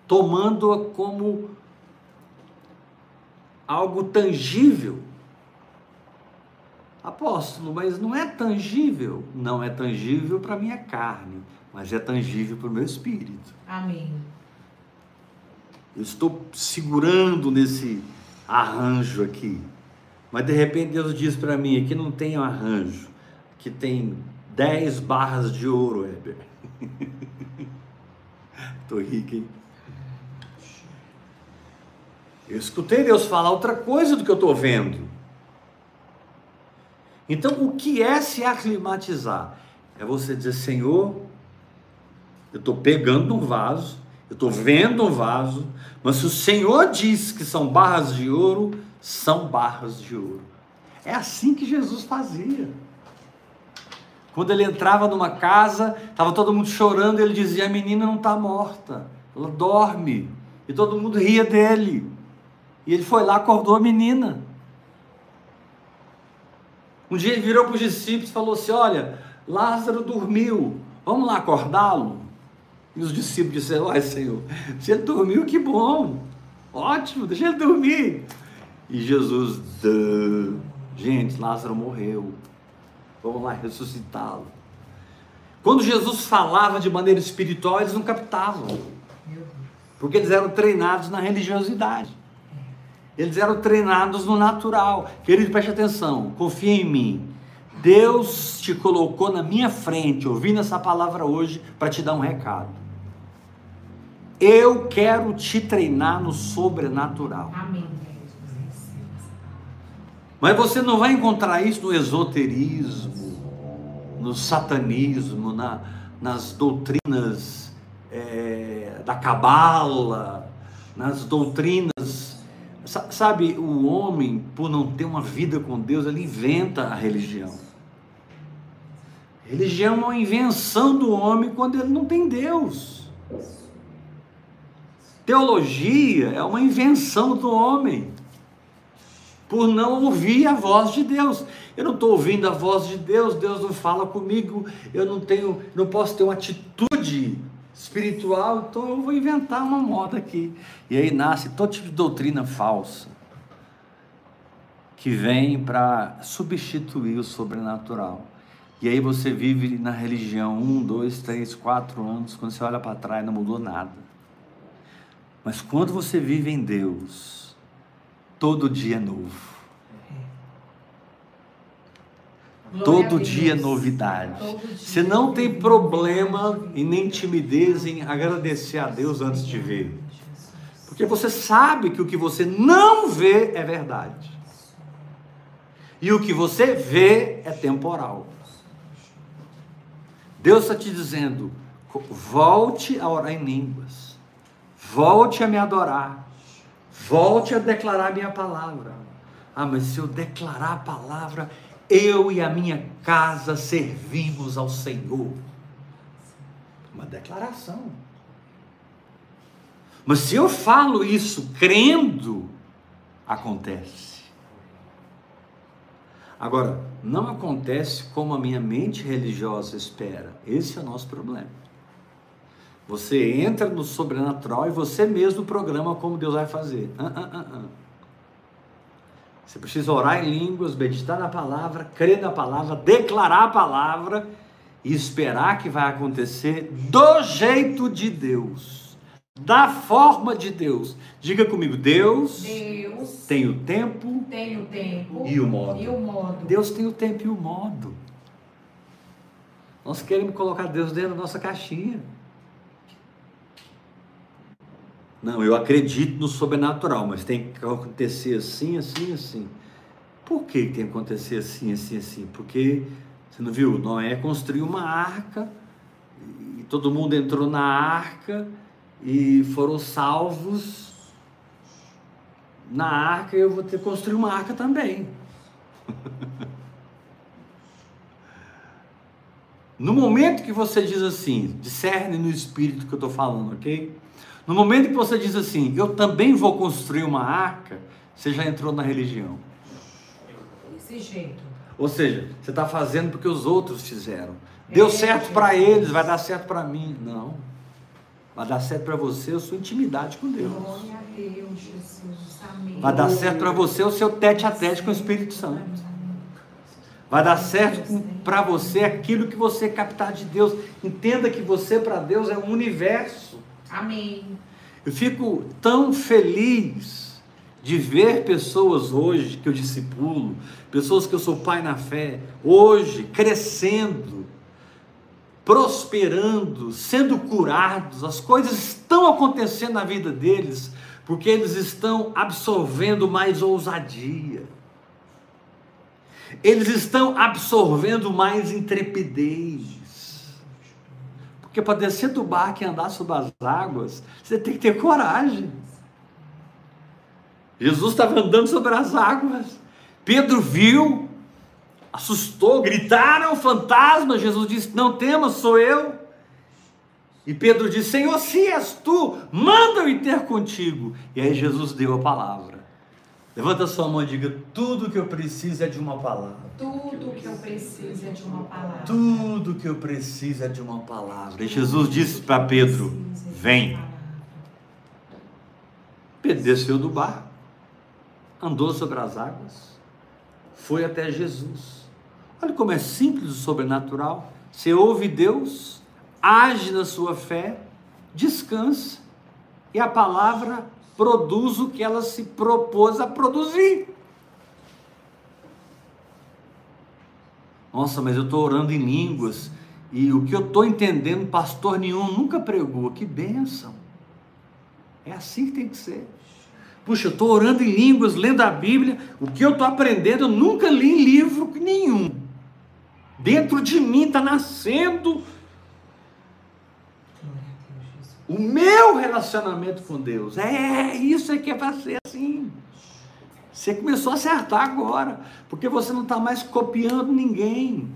tomando-a como algo tangível. Apóstolo, mas não é tangível. Não é tangível para minha carne, mas é tangível para o meu espírito. Amém. Eu estou segurando nesse arranjo aqui. Mas de repente Deus diz para mim: aqui não tem arranjo, aqui tem 10 barras de ouro, Heber. Estou rico, hein? Eu escutei Deus falar outra coisa do que eu estou vendo. Então, o que é se aclimatizar? É você dizer, Senhor, eu estou pegando um vaso, eu estou vendo um vaso, mas se o Senhor diz que são barras de ouro, são barras de ouro. É assim que Jesus fazia. Quando ele entrava numa casa, estava todo mundo chorando, ele dizia: A menina não está morta, ela dorme. E todo mundo ria dele. E ele foi lá, acordou a menina. Um dia ele virou para os discípulos e falou assim: Olha, Lázaro dormiu, vamos lá acordá-lo. E os discípulos disseram: Ai, Senhor, se ele dormiu, que bom, ótimo, deixa ele dormir. E Jesus, Duh. gente, Lázaro morreu, vamos lá ressuscitá-lo. Quando Jesus falava de maneira espiritual, eles não captavam, porque eles eram treinados na religiosidade. Eles eram treinados no natural. Querido, preste atenção, confia em mim. Deus te colocou na minha frente, ouvindo essa palavra hoje, para te dar um recado. Eu quero te treinar no sobrenatural. Amém. Mas você não vai encontrar isso no esoterismo, no satanismo, na, nas doutrinas é, da cabala, nas doutrinas Sabe, o homem, por não ter uma vida com Deus, ele inventa a religião. Religião é uma invenção do homem quando ele não tem Deus. Teologia é uma invenção do homem por não ouvir a voz de Deus. Eu não estou ouvindo a voz de Deus, Deus não fala comigo, eu não tenho, não posso ter uma atitude espiritual, então eu vou inventar uma moda aqui. E aí nasce todo tipo de doutrina falsa que vem para substituir o sobrenatural. E aí você vive na religião um, dois, três, quatro anos, quando você olha para trás não mudou nada. Mas quando você vive em Deus, todo dia é novo. Todo dia novidade. Você não tem problema e nem timidez em agradecer a Deus antes de ver. Porque você sabe que o que você não vê é verdade. E o que você vê é temporal. Deus está te dizendo: volte a orar em línguas, volte a me adorar, volte a declarar minha palavra. Ah, mas se eu declarar a palavra, eu e a minha casa servimos ao Senhor. Uma declaração. Mas se eu falo isso crendo, acontece. Agora, não acontece como a minha mente religiosa espera. Esse é o nosso problema. Você entra no sobrenatural e você mesmo programa como Deus vai fazer. Uh, uh, uh, você precisa orar em línguas, meditar na palavra, crer na palavra, declarar a palavra e esperar que vai acontecer do jeito de Deus, da forma de Deus. Diga comigo, Deus, Deus tem o tempo, tem o tempo e o modo. E o modo. Deus tem o tempo e o modo. Nós queremos colocar Deus dentro da nossa caixinha. Não, eu acredito no sobrenatural, mas tem que acontecer assim, assim, assim. Por que tem que acontecer assim, assim, assim? Porque, você não viu? Noé construiu uma arca, e todo mundo entrou na arca e foram salvos na arca, eu vou ter que construir uma arca também. no momento que você diz assim, discerne no espírito que eu estou falando, ok? No momento que você diz assim, eu também vou construir uma arca, você já entrou na religião. Desse jeito. Ou seja, você está fazendo porque os outros fizeram. Deu é, certo para eles, vai dar certo para mim. Não. Vai dar certo para você a sua intimidade com Deus. Glória a Deus, Jesus. Amém. Vai dar certo para você o seu tete a tete com o Espírito Santo. Vai dar certo para você aquilo que você captar de Deus. Entenda que você para Deus é um universo. Amém. Eu fico tão feliz de ver pessoas hoje que eu discipulo, pessoas que eu sou pai na fé, hoje crescendo, prosperando, sendo curados, as coisas estão acontecendo na vida deles, porque eles estão absorvendo mais ousadia, eles estão absorvendo mais intrepidez, Porque para descer do barco e andar sobre as águas, você tem que ter coragem. Jesus estava andando sobre as águas. Pedro viu, assustou, gritaram fantasma. Jesus disse: Não temas, sou eu. E Pedro disse: Senhor, se és tu, manda eu ir ter contigo. E aí Jesus deu a palavra. Levanta sua mão e diga: Tudo que eu preciso é de uma palavra. Tudo que eu preciso é de uma palavra. Tudo que eu preciso é de uma palavra. E Jesus disse para Pedro: Vem. Pedro desceu do barco, andou sobre as águas, foi até Jesus. Olha como é simples o sobrenatural. Você ouve Deus, age na sua fé, descansa, e a palavra produz o que ela se propôs a produzir. Nossa, mas eu estou orando em línguas e o que eu estou entendendo, pastor nenhum nunca pregou. Que bênção! É assim que tem que ser. Puxa, eu estou orando em línguas, lendo a Bíblia, o que eu estou aprendendo eu nunca li em livro nenhum. Dentro de mim está nascendo o meu relacionamento com Deus. É, isso é que é para ser assim. Você começou a acertar agora, porque você não está mais copiando ninguém.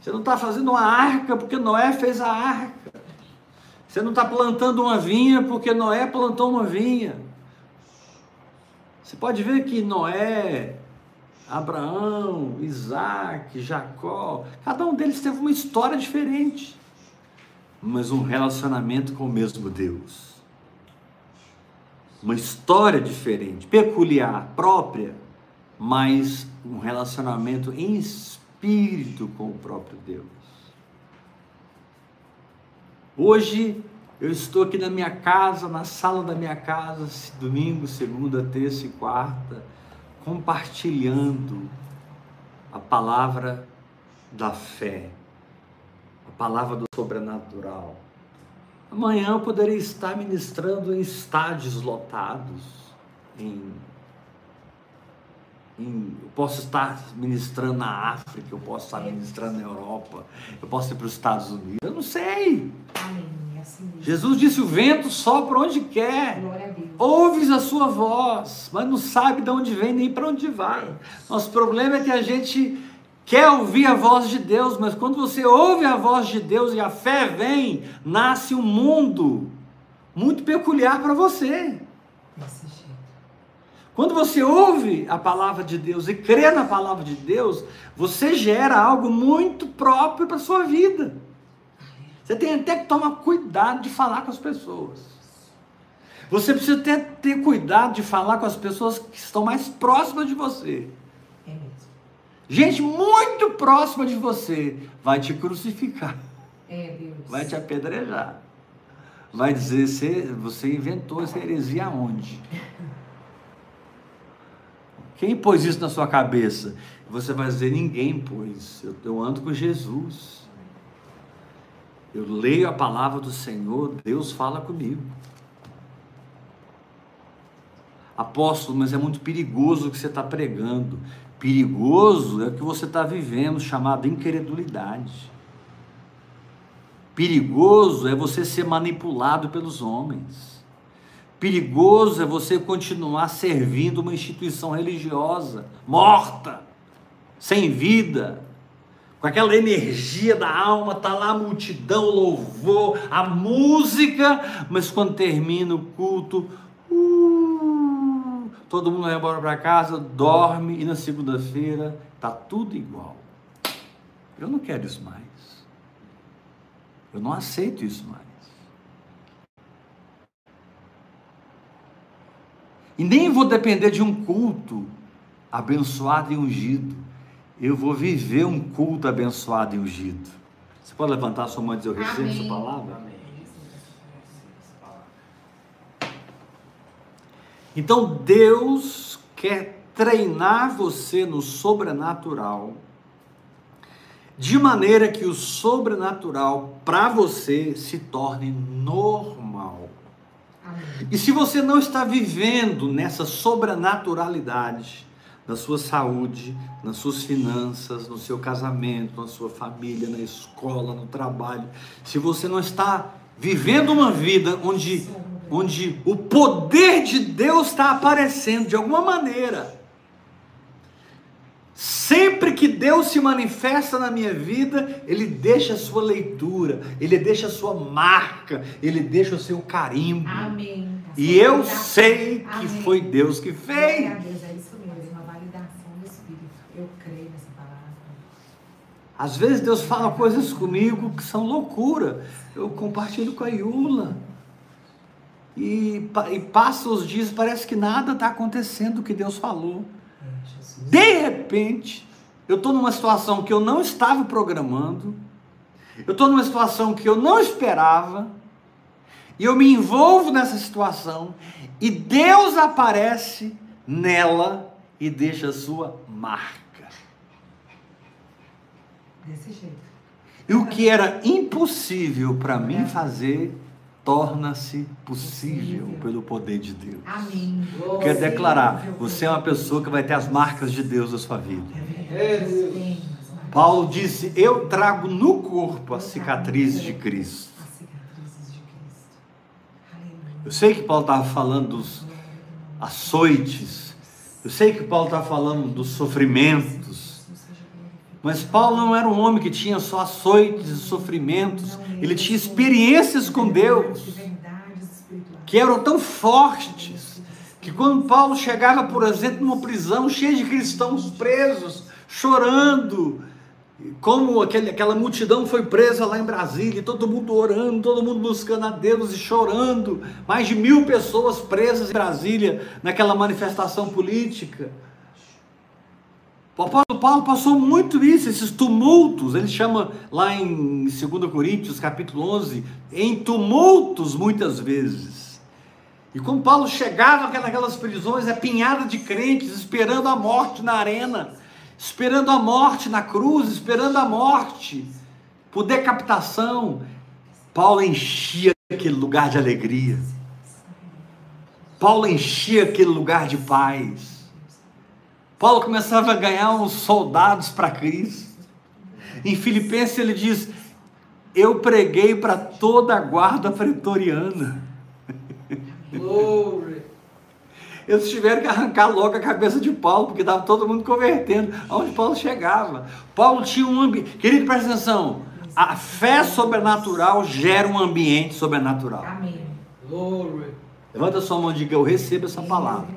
Você não está fazendo uma arca porque Noé fez a arca. Você não está plantando uma vinha porque Noé plantou uma vinha. Você pode ver que Noé, Abraão, Isaac, Jacó, cada um deles teve uma história diferente, mas um relacionamento com o mesmo Deus. Uma história diferente, peculiar, própria, mas um relacionamento em espírito com o próprio Deus. Hoje eu estou aqui na minha casa, na sala da minha casa, domingo, segunda, terça e quarta, compartilhando a palavra da fé, palavra do sobrenatural. Amanhã eu poderia estar ministrando em estádios lotados, em eu posso estar ministrando na África, eu posso estar ministrando na Europa, eu posso ir para os Estados Unidos, eu não sei. Amém. É assim Jesus disse: o vento sopra onde quer, ouves a sua voz, mas não sabe de onde vem nem para onde vai. Nosso problema é que a gente quer ouvir a voz de Deus, mas quando você ouve a voz de Deus e a fé vem, nasce um mundo muito peculiar para você. Quando você ouve a palavra de Deus e crê na palavra de Deus, você gera algo muito próprio para a sua vida. Você tem até que tomar cuidado de falar com as pessoas. Você precisa ter, ter cuidado de falar com as pessoas que estão mais próximas de você. Gente muito próxima de você vai te crucificar. É, Deus. Vai te apedrejar. Vai dizer, você, você inventou essa heresia aonde? Quem pôs isso na sua cabeça? Você vai dizer: ninguém pôs. Eu, eu ando com Jesus. Eu leio a palavra do Senhor, Deus fala comigo. Apóstolo, mas é muito perigoso o que você está pregando. Perigoso é o que você está vivendo, chamado incredulidade. Perigoso é você ser manipulado pelos homens. Perigoso é você continuar servindo uma instituição religiosa morta, sem vida, com aquela energia da alma, tá lá a multidão, o louvor, a música, mas quando termina o culto, uh, todo mundo vai embora para casa, dorme e na segunda-feira tá tudo igual. Eu não quero isso mais. Eu não aceito isso mais. E nem vou depender de um culto abençoado e ungido. Eu vou viver um culto abençoado e ungido. Você pode levantar a sua mão e dizer: Eu recebo Amém. essa palavra? Amém. Então Deus quer treinar você no sobrenatural, de maneira que o sobrenatural para você se torne normal. E se você não está vivendo nessa sobrenaturalidade, na sua saúde, nas suas finanças, no seu casamento, na sua família, na escola, no trabalho, se você não está vivendo uma vida onde, onde o poder de Deus está aparecendo de alguma maneira, Sempre que Deus se manifesta na minha vida, Ele deixa a sua leitura, Ele deixa a sua marca, Ele deixa o seu carimbo. Amém. E eu sei que Amém. foi Deus que fez. Glória a Deus, é isso mesmo, a validação do Espírito. Eu creio nessa palavra. Às vezes Deus fala coisas comigo que são loucura. Eu compartilho com a Iula. E, e passa os dias, parece que nada está acontecendo o que Deus falou. É. De repente, eu estou numa situação que eu não estava programando, eu estou numa situação que eu não esperava, e eu me envolvo nessa situação, e Deus aparece nela e deixa a sua marca. Desse jeito. E o que era impossível para mim fazer, torna-se possível pelo poder de Deus. Amém. Eu quero declarar, você é uma pessoa que vai ter as marcas de Deus na sua vida. É. Paulo disse: Eu trago no corpo as cicatrizes de Cristo. As cicatrizes de Cristo. Aleluia. Eu sei que Paulo estava falando dos açoites, eu sei que Paulo estava falando dos sofrimentos, Jesus seja glorificado. Mas Paulo não era um homem que tinha só açoites e sofrimentos, ele tinha experiências com Deus que eram tão fortes que quando Paulo chegava, por exemplo, numa prisão cheia de cristãos presos, chorando, como aquele, aquela multidão foi presa lá em Brasília, todo mundo orando, todo mundo buscando a Deus e chorando, mais de mil pessoas presas em Brasília naquela manifestação política. O apóstolo Paulo passou muito isso, esses tumultos, ele chama lá em 2 Coríntios, capítulo 11, em tumultos muitas vezes. E quando Paulo chegava naquelas prisões, é pinhada de crentes, esperando a morte na arena, esperando a morte na cruz, esperando a morte por decapitação. Paulo enchia aquele lugar de alegria. Paulo enchia aquele lugar de paz. Paulo começava a ganhar uns soldados para Cristo. Em Filipenses ele diz: Eu preguei para toda a guarda pretoriana. Glory. Eles tiveram que arrancar logo a cabeça de Paulo, porque estava todo mundo convertendo, aonde Paulo chegava. Paulo tinha um ambiente. Querido, presta atenção. A fé sobrenatural gera um ambiente sobrenatural. Amém. Glory. Levanta sua mão e diga: Eu recebo essa palavra.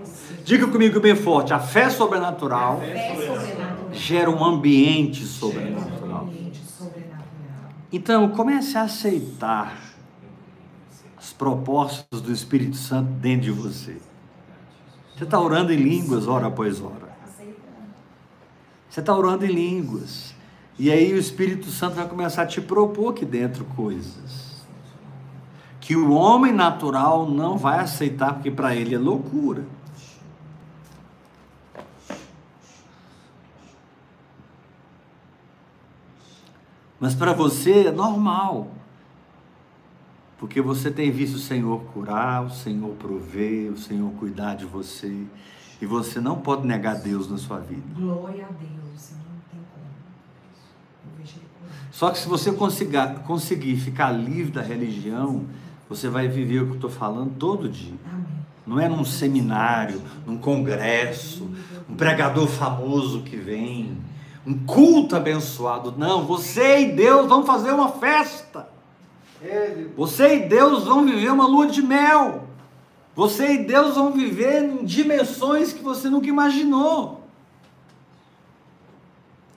Diga comigo bem forte: a fé sobrenatural Fé sobrenatural. gera um ambiente sobrenatural. Então, comece a aceitar as propostas do Espírito Santo dentro de você. Você está orando em línguas hora após hora. Você está orando em línguas. E aí o Espírito Santo vai começar a te propor aqui dentro coisas. Que o homem natural não vai aceitar, porque para ele é loucura. Mas para você é normal. Porque você tem visto o Senhor curar, o Senhor prover, o Senhor cuidar de você. E você não pode negar Deus na sua vida. Glória a Deus. Não tem como. Só que se você consiga- conseguir ficar livre da religião, você vai viver o que eu estou falando todo dia. Não é num seminário, num congresso, um pregador famoso que vem, um culto abençoado. Não, você e Deus vão fazer uma festa. Você e Deus vão viver uma lua de mel. Você e Deus vão viver em dimensões que você nunca imaginou.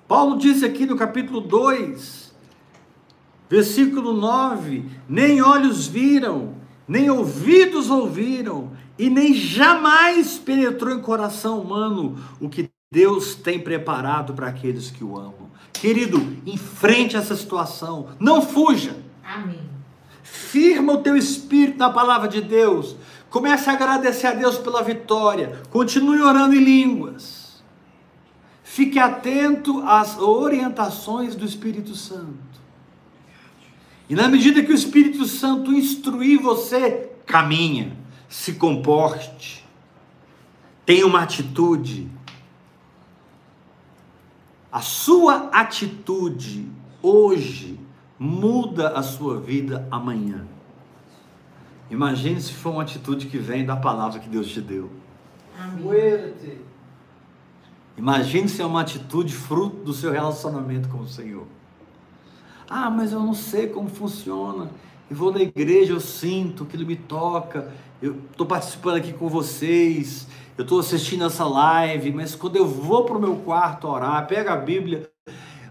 Paulo disse aqui no capítulo 2, versículo 9: Nem olhos viram, nem ouvidos ouviram, e nem jamais penetrou em coração humano o que Deus tem preparado para aqueles que o amam. Querido, enfrente essa situação, não fuja. Amém. Firma o teu espírito na palavra de Deus. Comece a agradecer a Deus pela vitória. Continue orando em línguas. Fique atento às orientações do Espírito Santo. E na medida que o Espírito Santo instruir você, caminha, se comporte, tenha uma atitude. A sua atitude hoje muda a sua vida amanhã. Imagine se for uma atitude que vem da palavra que Deus te deu. Amém. Imagine se é uma atitude fruto do seu relacionamento com o Senhor. Ah, mas eu não sei como funciona. Eu vou na igreja, eu sinto que Ele me toca. Eu estou participando aqui com vocês. Eu estou assistindo essa live. Mas quando eu vou para o meu quarto orar, pega a Bíblia,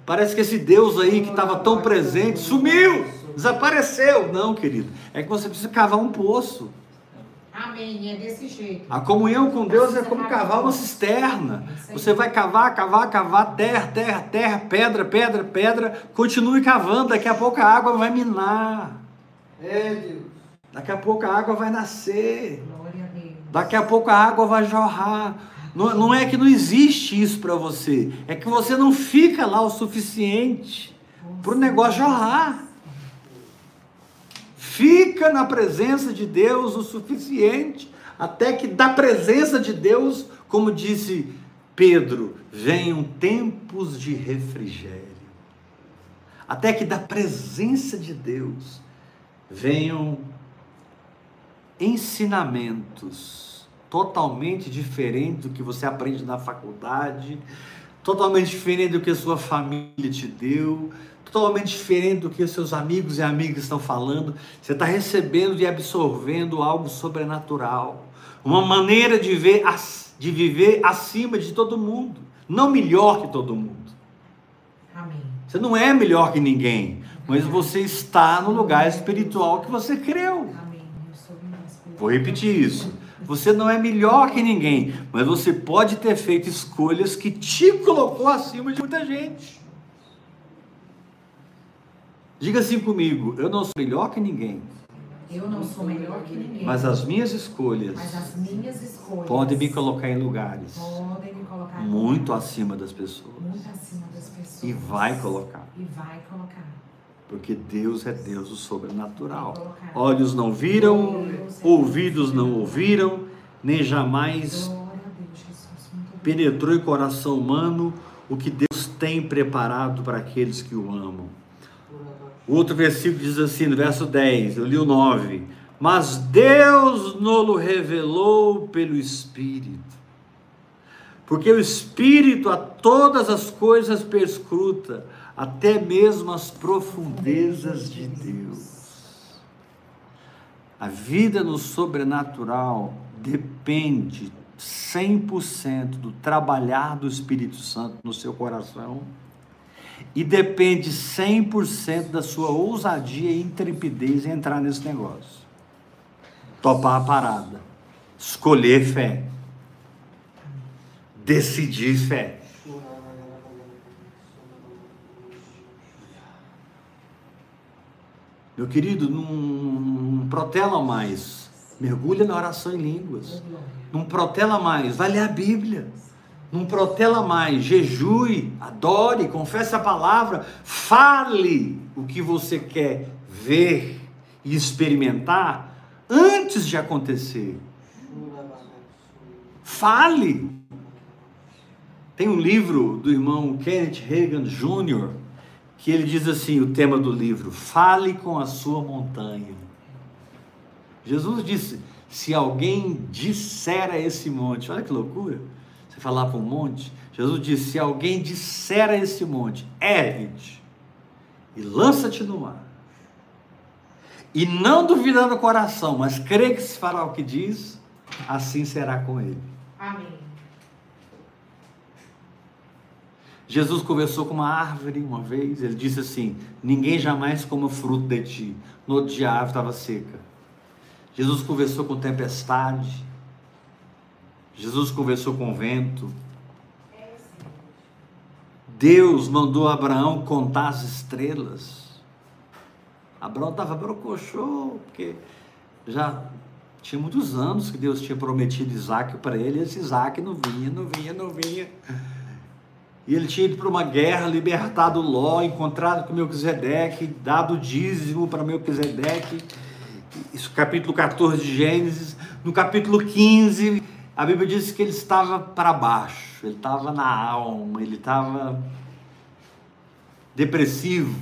parece que esse Deus aí que estava tão presente sumiu, desapareceu. Não, querido. É que você precisa cavar um poço. Amém. É desse jeito. A comunhão com Deus é como cavar uma cisterna. Você vai cavar, cavar, cavar, terra, terra, terra, pedra, pedra, pedra. Continue cavando, daqui a pouco a água vai minar. É, Deus. Daqui a pouco a água vai nascer. Daqui a pouco a água vai jorrar. Não, não é que não existe isso para você, é que você não fica lá o suficiente para o negócio jorrar. Fica na presença de Deus o suficiente, até que da presença de Deus, como disse Pedro, venham tempos de refrigério. Até que da presença de Deus venham ensinamentos totalmente diferentes do que você aprende na faculdade, totalmente diferente do que a sua família te deu, totalmente diferente do que seus amigos e amigas estão falando. Você está recebendo e absorvendo algo sobrenatural, uma maneira de ver, de viver acima de todo mundo, não melhor que todo mundo. Amém. Você não é melhor que ninguém, mas você está no lugar espiritual que você creu. Amém. Eu sou mais espiritual. Vou repetir isso. Você não é melhor que ninguém, mas você pode ter feito escolhas que te colocou acima de muita gente. Diga assim comigo: eu não sou melhor que ninguém, Eu não sou melhor que ninguém. mas as minhas escolhas as minhas escolhas podem me colocar em lugares colocar muito acima das pessoas. muito acima das pessoas. E vai colocar, E vai colocar. Porque Deus é Deus do sobrenatural. Olhos não viram, ouvidos não ouviram, nem jamais penetrou em coração humano o que Deus tem preparado para aqueles que o amam. O outro versículo diz assim, no verso 10, eu li o 9: Mas Deus nolo revelou pelo Espírito, porque o Espírito a todas as coisas perscruta, até mesmo as profundezas de Deus. A vida no sobrenatural depende 100% do trabalhar do Espírito Santo no seu coração e depende 100% da sua ousadia e intrepidez em entrar nesse negócio. Topar a parada, escolher fé, decidir fé. Meu querido, não, não protela mais. Mergulha na oração em línguas. Não protela mais. Vai ler a Bíblia. Não protela mais. Jejue, adore, confesse a palavra. Fale o que você quer ver e experimentar antes de acontecer. Fale. Tem um livro do irmão Kenneth Reagan Jr. que ele diz assim, o tema do livro, fale com a sua montanha. Jesus disse, se alguém disser a esse monte, olha que loucura, você falar para um monte, Jesus disse, se alguém disser a esse monte, ergue-te e lança-te no mar, e não duvidar no coração, mas crê que se fará o que diz, assim será com ele. Amém. Jesus conversou com uma árvore uma vez, ele disse assim: Ninguém jamais coma fruto de ti. No outro dia a árvore estava seca. Jesus conversou com tempestade. Jesus conversou com vento. Deus mandou Abraão contar as estrelas. Abraão estava brocochô, porque já tinha muitos anos que Deus tinha prometido Isaac para ele, e esse Isaac não vinha, não vinha, não vinha. E ele tinha ido para uma guerra, libertado Ló, encontrado com Melquisedeque, dado dízimo para Melquisedeque. Isso capítulo 14 de Gênesis. No capítulo 15, a Bíblia diz que ele estava para baixo, ele estava na alma, ele estava depressivo.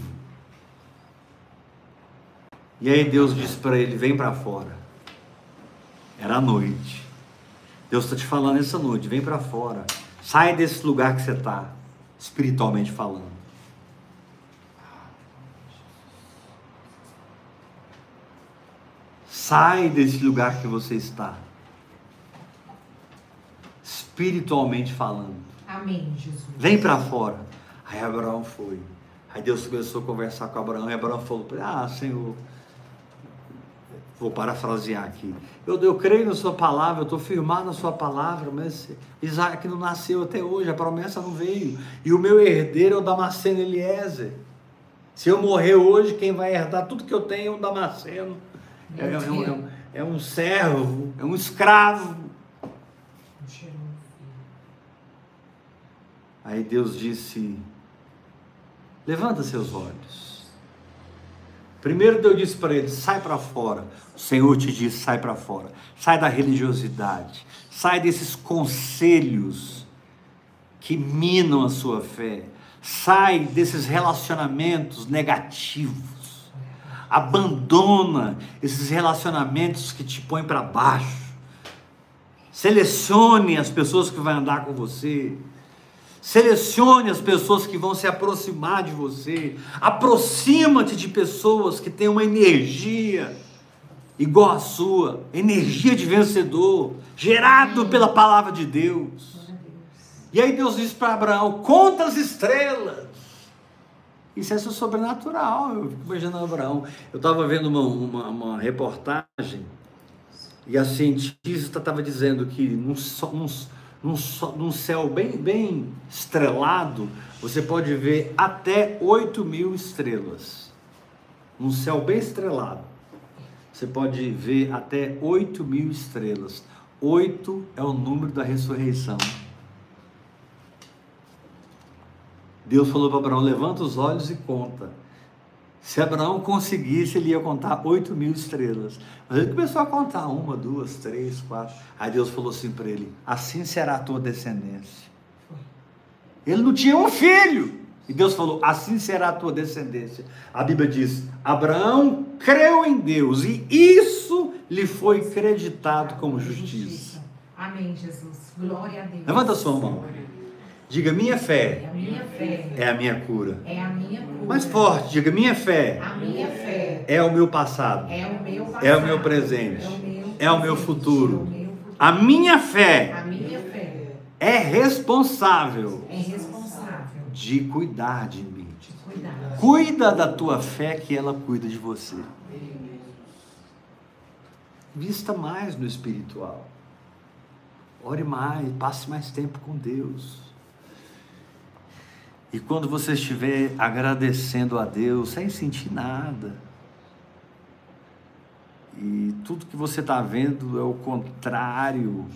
E aí Deus disse para ele: Vem para fora. Era noite. Deus está te falando essa noite: Vem para fora. Sai desse lugar que você está, espiritualmente falando. Sai desse lugar que você está, espiritualmente falando. Amém, Jesus. Vem para fora. Aí Abraão foi. Aí Deus começou a conversar com Abraão e Abraão falou Ah, Senhor, vou parafrasear aqui. Eu, eu creio na sua palavra, eu estou firmado na sua palavra, mas Isaac não nasceu até hoje, a promessa não veio. E o meu herdeiro é o Damasceno Eliezer. Se eu morrer hoje, quem vai herdar tudo que eu tenho é o Damasceno. É, é, um, é, um, é um servo, é um escravo. Aí Deus disse: Levanta seus olhos. Primeiro Deus disse para ele: Sai para fora. O Senhor te diz: Sai para fora. Sai da religiosidade. Sai desses conselhos que minam a sua fé. Sai desses relacionamentos negativos. Abandona esses relacionamentos que te põem para baixo. Selecione as pessoas que vão andar com você. Selecione as pessoas que vão se aproximar de você. Aproxima-te de pessoas que têm uma energia igual à sua, energia de vencedor, gerado pela palavra de Deus. E aí Deus disse para Abraão: conta as estrelas. Isso é sobrenatural. Eu fico imaginando Abraão. Eu estava vendo uma, uma, uma, reportagem e a cientista estava dizendo que num, num num, num céu bem, bem estrelado, você pode ver até 8 mil estrelas. Num céu bem estrelado, você pode ver até 8 mil estrelas. 8 é o número da ressurreição. Deus falou para Abraão: levanta os olhos e conta. Se Abraão conseguisse, ele ia contar 8 mil estrelas. Mas ele começou a contar uma, duas, três, quatro. Aí Deus falou assim para ele: Assim será a tua descendência. Ele não tinha um filho. E Deus falou: Assim será a tua descendência. A Bíblia diz: Abraão creu em Deus e isso lhe foi creditado como justiça. Amém, Jesus. Glória a Deus. Levanta a sua mão. Diga, minha fé, é a minha fé é a minha cura. É a minha cura. Mais forte, diga, minha fé, a minha fé é o meu passado. É o meu passado. É o meu presente. É o meu, futuro. É a minha fé, a minha fé é responsável, é responsável de cuidar de mim. Cuidar. Cuida da tua fé que ela cuida de você. Vista mais no espiritual. Ore mais, passe mais tempo com Deus. E quando você estiver agradecendo a Deus sem sentir nada, e tudo que você está vendo é o contrário,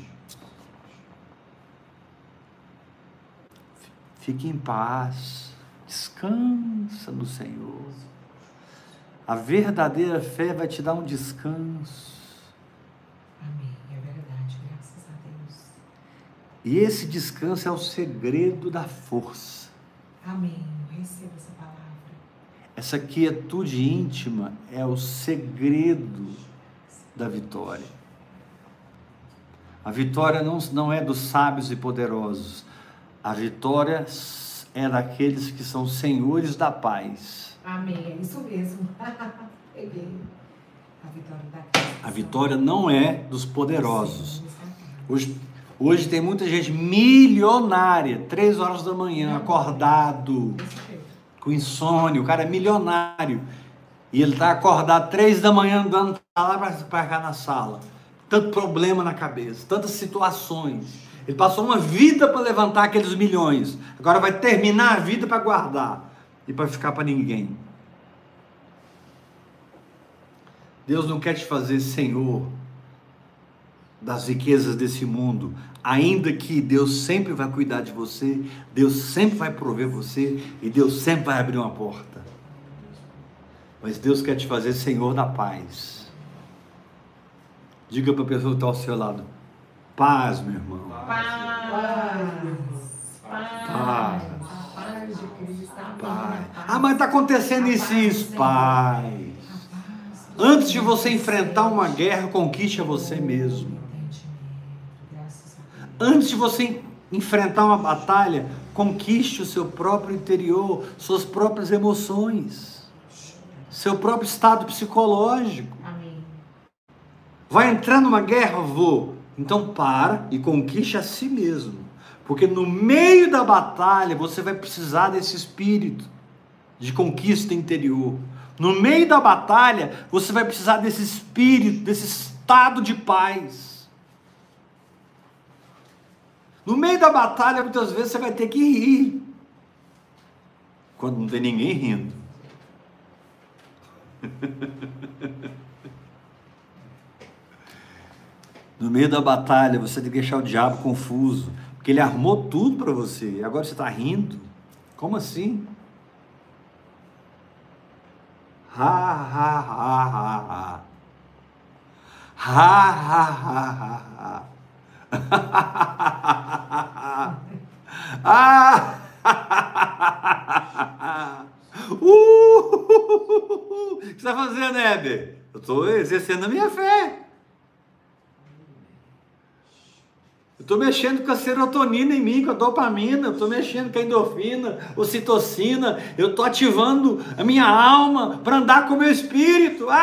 fique em paz, descansa no Senhor. A verdadeira fé vai te dar um descanso. Amém, é verdade, graças a Deus. E esse descanso é o segredo da força. Amém. Receba essa palavra. Essa quietude íntima é o segredo da vitória. A vitória não, não é dos sábios e poderosos. A vitória é daqueles que são senhores da paz. Amém. É isso mesmo. Peguei. A vitória da A vitória não é dos poderosos. Hoje, Hoje tem muita gente milionária, três horas da manhã, acordado, com insônia. O cara é milionário. E ele está acordado três da manhã, andando lá para cá na sala. Tanto problema na cabeça, tantas situações. Ele passou uma vida para levantar aqueles milhões. Agora vai terminar a vida para guardar e para ficar para ninguém. Deus não quer te fazer senhor das riquezas desse mundo, ainda que Deus sempre vai cuidar de você, Deus sempre vai prover você e Deus sempre vai abrir uma porta. Mas Deus quer te fazer Senhor da paz. Diga para a pessoa que está ao seu lado: paz, meu irmão. Paz. Paz. Paz. Cristo. Paz. Ah, mas está acontecendo isso e isso. Paz. Antes de você enfrentar uma guerra, conquiste a você mesmo. Antes de você enfrentar uma batalha, conquiste o seu próprio interior, suas próprias emoções, seu próprio estado psicológico. Amém. Vai entrar numa guerra, vou. Então para e conquiste a si mesmo. Porque no meio da batalha você vai precisar desse espírito de conquista interior. No meio da batalha você vai precisar desse espírito, desse estado de paz. No meio da batalha, muitas vezes você vai ter que rir. Quando não tem ninguém rindo. No meio da batalha, você tem que deixar o diabo confuso, porque ele armou tudo para você. E agora você está rindo? Como assim? Ha, ha, ha, ha, ha. Ha, ha, ha, ha, ha. Ah! uh! O que você está fazendo, Heber? Eu estou exercendo a minha fé. Eu estou mexendo com a serotonina em mim, com a dopamina, estou mexendo com a endorfina, ocitocina, eu estou ativando a minha alma para andar com o meu espírito.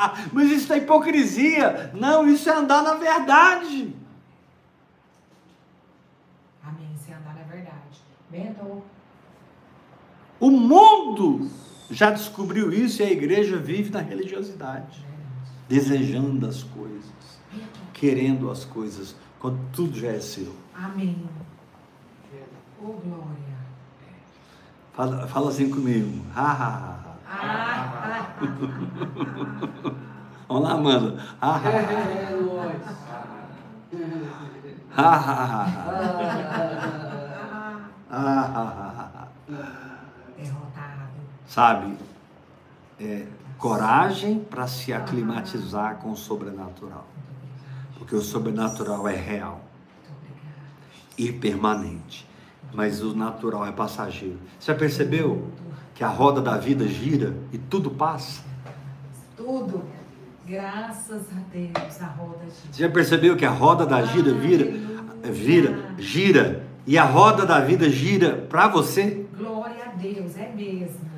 Ah, mas isso é hipocrisia. Não, isso é andar na verdade. Amém. Isso é andar na verdade. Mentor. O mundo já descobriu isso e a igreja vive na religiosidade, desejando as coisas, querendo as coisas quando tudo já é seu. Amém. Oh, glória. Fala, fala assim comigo. Ha, ha, ha. Ah, Vamos lá, Amanda. Ha, ha, ha, ha, ha, ha. Sabe? É, coragem para se aclimatizar com o sobrenatural. Porque o sobrenatural é real e permanente. Mas o natural é passageiro. Você já percebeu que a roda da vida gira e tudo passa? Tudo. Graças a Deus, a roda de Você já percebeu que a roda da gira vira, vira, gira e a roda da vida gira para você? Glória a Deus, é mesmo.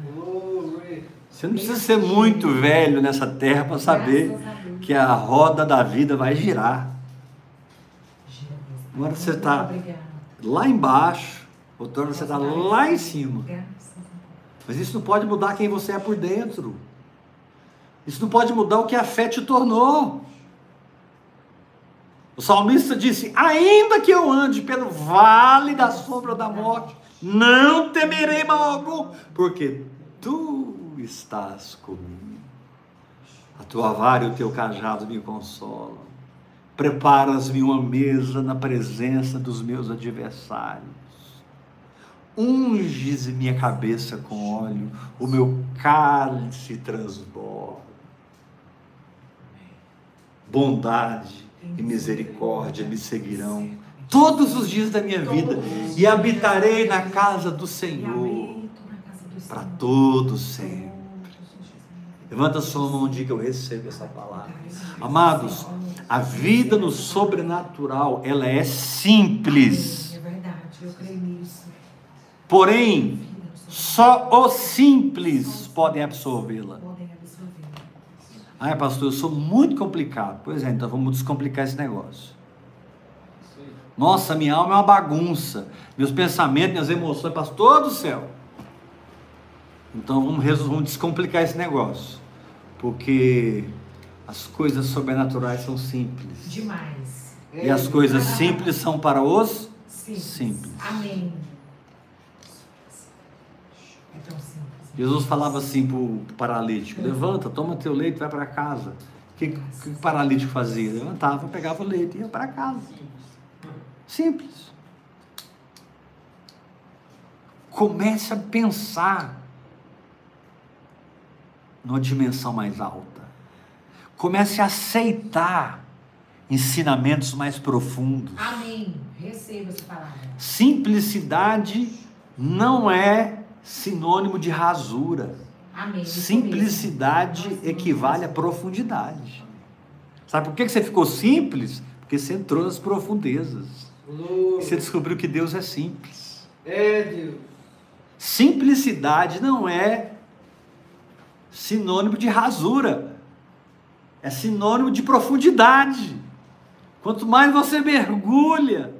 Você não precisa ser muito velho nessa terra para saber. Que a roda da vida vai girar. Agora você tá- obrigada. Lá embaixo, outono você está lá em cima. Mas isso não pode mudar quem você é por dentro. Isso não pode mudar o que a fé te tornou. O salmista disse: Ainda que eu ande pelo vale da sombra da morte, não temerei mal algum, porque tu estás comigo. A tua vara e o teu cajado me consolam. Preparas-me uma mesa na presença dos meus adversários. Unges minha cabeça com óleo, o meu cálice transborda. Bondade e misericórdia me seguirão todos os dias da minha vida e habitarei na casa do Senhor para Senhor. todo sempre. Levanta sua mão e diga eu recebo essa palavra. Amados, a vida no sobrenatural, ela é simples. É verdade, eu creio nisso. Porém, só os simples podem absorvê-la. Ah, pastor, eu sou muito complicado. Pois é, então vamos descomplicar esse negócio. Nossa, minha alma é uma bagunça. Meus pensamentos, minhas emoções, pastor do céu. Então vamos, vamos descomplicar esse negócio. Porque as coisas sobrenaturais são simples. Demais. E as coisas simples são para os Simples. Simples. Amém. É tão simples. Jesus falava assim para o paralítico: levanta, toma teu leite, vai para casa. O que, que o paralítico fazia? Levantava, pegava o leite e ia para casa. Simples. Comece a pensar numa dimensão mais alta. Comece a aceitar ensinamentos mais profundos. Amém. Receba essa palavra. Simplicidade não é sinônimo de rasura. Amém. Simplicidade equivale a profundidade. Sabe por que que você ficou simples? Porque você entrou nas profundezas. E Glória. você descobriu que Deus é simples. É Deus. Simplicidade não é sinônimo de rasura, é sinônimo de profundidade. Quanto mais você mergulha,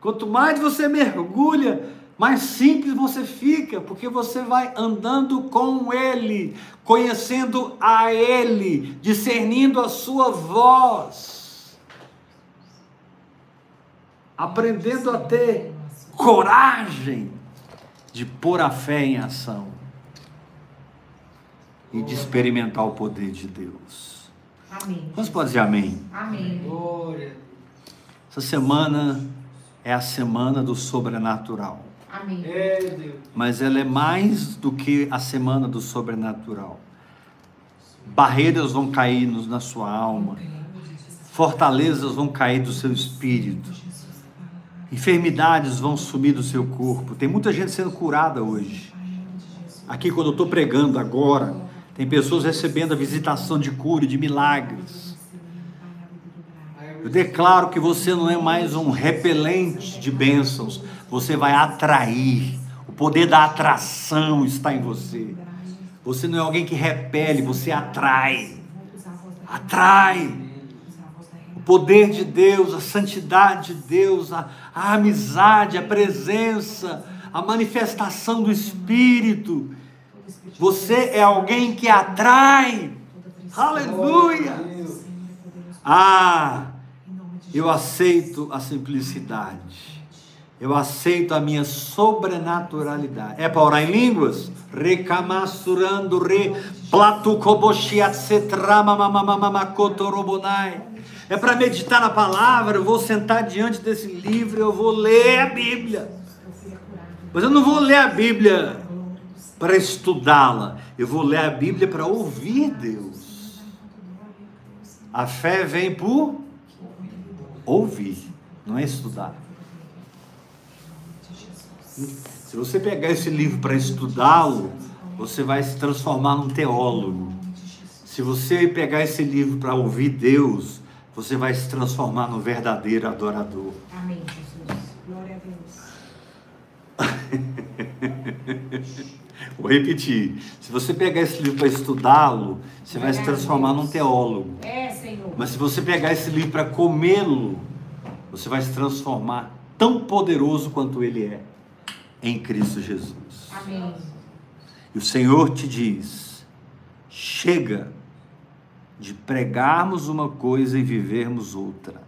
quanto mais você mergulha, mais simples você fica, porque você vai andando com Ele, conhecendo a Ele, discernindo a sua voz, aprendendo a ter coragem de pôr a fé em ação e de experimentar o poder de Deus. Amém. Vamos pode dizer amém? Amém. Glória. Essa semana é a semana do sobrenatural, Amém. É Deus. mas ela é mais do que a semana do sobrenatural. Barreiras vão cair no- na sua alma, fortalezas vão cair do seu espírito, enfermidades vão sumir do seu corpo. Tem muita gente sendo curada hoje. Aqui, quando eu estou pregando agora, tem pessoas recebendo a visitação de cura de milagres. Eu declaro que você não é mais um repelente de bênçãos, você vai atrair. O poder da atração está em você. Você não é alguém que repele, você atrai. Atrai. O poder de Deus, a santidade de Deus, a, a amizade, a presença, a manifestação do Espírito. Você é alguém que atrai. Aleluia! Ah, eu aceito a simplicidade. Eu aceito a minha sobrenaturalidade. É para orar em línguas? Recamasurando re platucoboshiatsetramamamamamakotorobonai. É para meditar na palavra, eu vou sentar diante desse livro, eu vou ler a Bíblia. Mas eu não vou ler a Bíblia para estudá-la. Eu vou ler a Bíblia para ouvir Deus. A fé vem por ouvir, não é estudar. Se você pegar esse livro para estudá-lo, você vai se transformar num teólogo. Se você pegar esse livro para ouvir Deus, você vai se transformar num verdadeiro adorador. Amém, Jesus. Glória a Deus. Vou repetir. Se você pegar esse livro para estudá-lo, você vai se transformar num teólogo. É, Senhor. Mas se você pegar esse livro para comê-lo, você vai se transformar tão poderoso quanto ele é em Cristo Jesus. Amém. E o Senhor te diz: chega de pregarmos uma coisa e vivermos outra.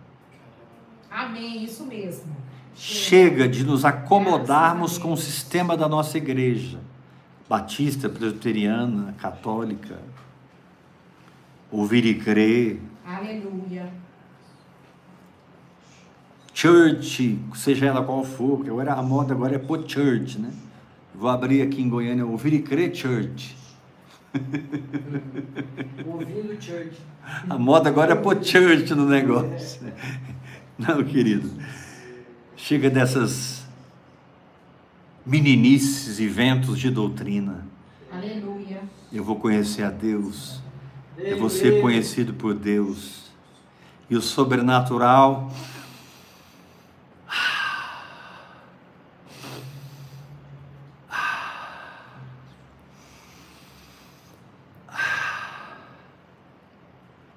Amém, isso mesmo. Chega de nos acomodarmos com o sistema da nossa igreja, batista, presbiteriana, católica, ouvir e crer, Aleluia. church, seja ela qual for, porque agora a moda agora é pôr church, né? Vou abrir aqui em Goiânia, ouvir e crer church. Ouvindo church. A moda agora é pôr church no negócio. Não, querido. Chega dessas meninices e ventos de doutrina. Aleluia. Eu vou conhecer a Deus. Eu vou ser conhecido por Deus. E o sobrenatural.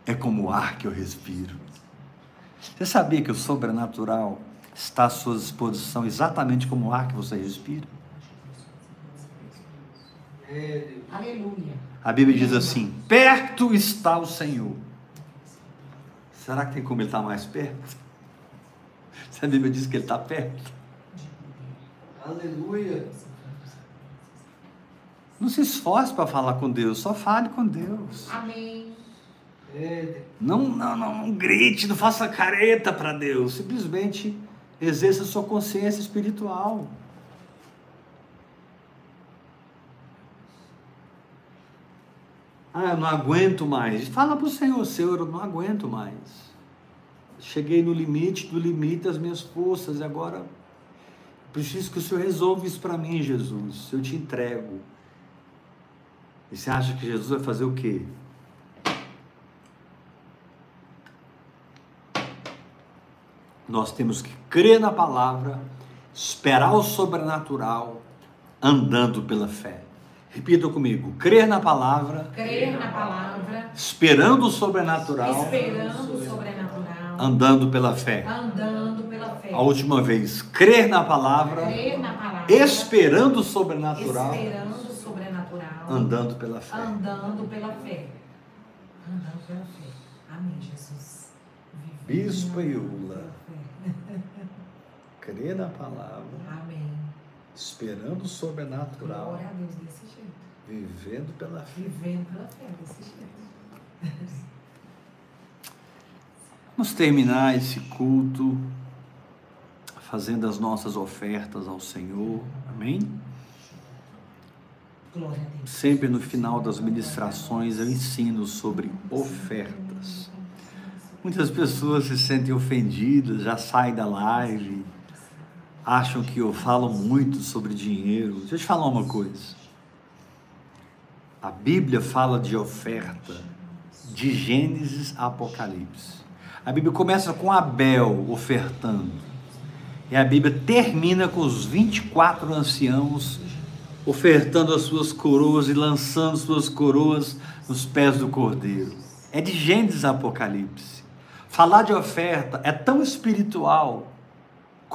É como o ar que eu respiro. Você sabia que o sobrenatural está à sua disposição exatamente como o ar que você respira? Aleluia. A Bíblia diz assim: perto está o Senhor. Será que tem como ele estar mais perto? Se a Bíblia diz que ele está perto, Aleluia. não se esforce para falar com Deus, só fale com Deus. Amém. É. Não, não, não, não grite, não faça careta para Deus. Simplesmente exerça sua consciência espiritual. Ah, eu não aguento mais. Fala para o Senhor, Senhor, eu não aguento mais. Cheguei no limite do limite das minhas forças agora Preciso que o Senhor resolva isso para mim, Jesus. Eu te entrego. E você acha que Jesus vai fazer o quê? Nós temos que crer na palavra, esperar o sobrenatural, andando pela fé. Repita comigo: crer na palavra, Crer na palavra, esperando o sobrenatural, esperando o sobrenatural, andando pela fé. andando pela fé. A última vez, crer na palavra, Crer na palavra, esperando o sobrenatural, esperando o sobrenatural, andando pela fé. andando pela fé. Andando pela fé. Amém, Jesus. Bispo Iula. Crer na palavra, Amém. esperando o sobrenatural, Glória a Deus desse jeito. vivendo pela fé. Vivendo pela fé desse jeito. Vamos terminar esse culto fazendo as nossas ofertas ao Senhor. Amém? Sempre no final das ministrações eu ensino sobre ofertas. Muitas pessoas se sentem ofendidas, já saem da live, acham que eu falo muito sobre dinheiro. Deixa eu te falar uma coisa. A Bíblia fala de oferta de Gênesis a Apocalipse. A Bíblia começa com Abel ofertando. E a Bíblia termina com os 24 anciãos ofertando as suas coroas e lançando suas coroas nos pés do Cordeiro. É de Gênesis a Apocalipse. Falar de oferta é tão espiritual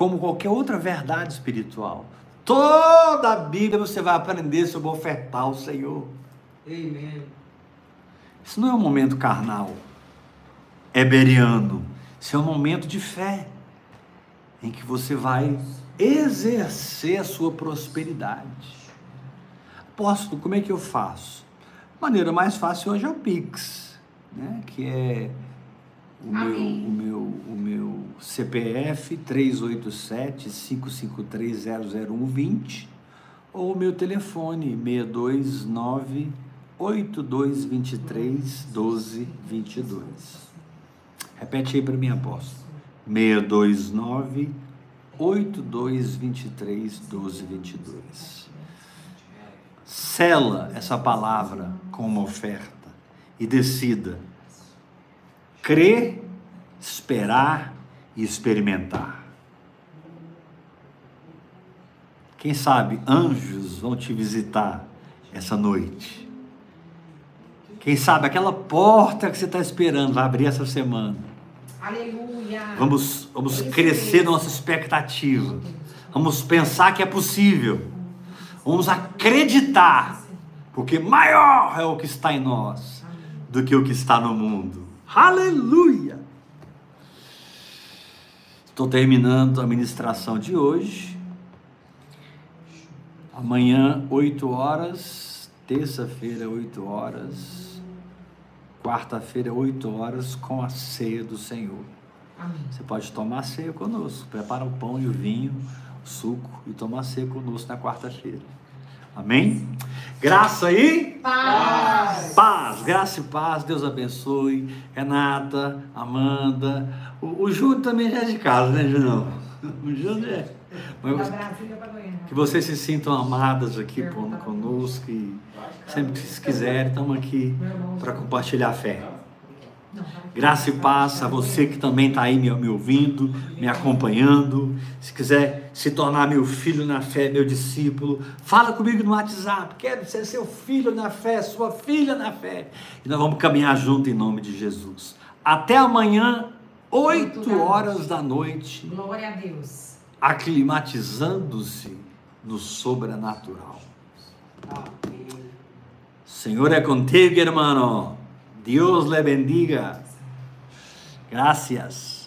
como qualquer outra verdade espiritual. Toda a Bíblia você vai aprender sobre ofertar ao Senhor. Amen. Isso não é um momento carnal, eberiano. Isso é um momento de fé, em que você vai exercer a sua prosperidade. Apóstolo, como é que eu faço? A maneira mais fácil hoje é o Pix, né? que é o meu, o meu, o meu CPF 387-553-00120 ou o meu telefone 629 8223 1222. Repete aí para mim, apóstolo. 629 8223 1222. Sela essa palavra com uma oferta e decida crer, esperar e experimentar. Quem sabe anjos vão te visitar essa noite. Quem sabe aquela porta que você está esperando vai abrir essa semana. Aleluia. Vamos, vamos crescer nossa expectativa. Vamos pensar que é possível. Vamos acreditar, porque maior é o que está em nós do que o que está no mundo. Aleluia! Estou terminando a ministração de hoje. Amanhã, 8 horas. Terça-feira, 8 horas. Quarta-feira, 8 horas, com a ceia do Senhor. Amém. Você pode tomar ceia conosco. Prepara o pão e o vinho, o suco e tomar ceia conosco na quarta-feira. Amém? Graça e Paz. paz. Graça e paz. Deus abençoe. Renata, Amanda. O, o Júnior também já é de casa, né, Junão? O Júnior é. Mas que vocês se sintam amadas aqui con- conosco e sempre que vocês quiserem, estamos aqui para compartilhar a fé. Tá. Graça e paz a você que também está aí me, me ouvindo, me acompanhando. Se quiser se tornar meu filho na fé, meu discípulo, fala comigo no WhatsApp. Quero ser seu filho na fé, sua filha na fé. E nós vamos caminhar junto em nome de Jesus. Até amanhã, 8 horas da noite, Glória a Deus. aclimatizando-se no sobrenatural. Amém. Senhor é contigo, hermano. Dios le bendiga. Gracias.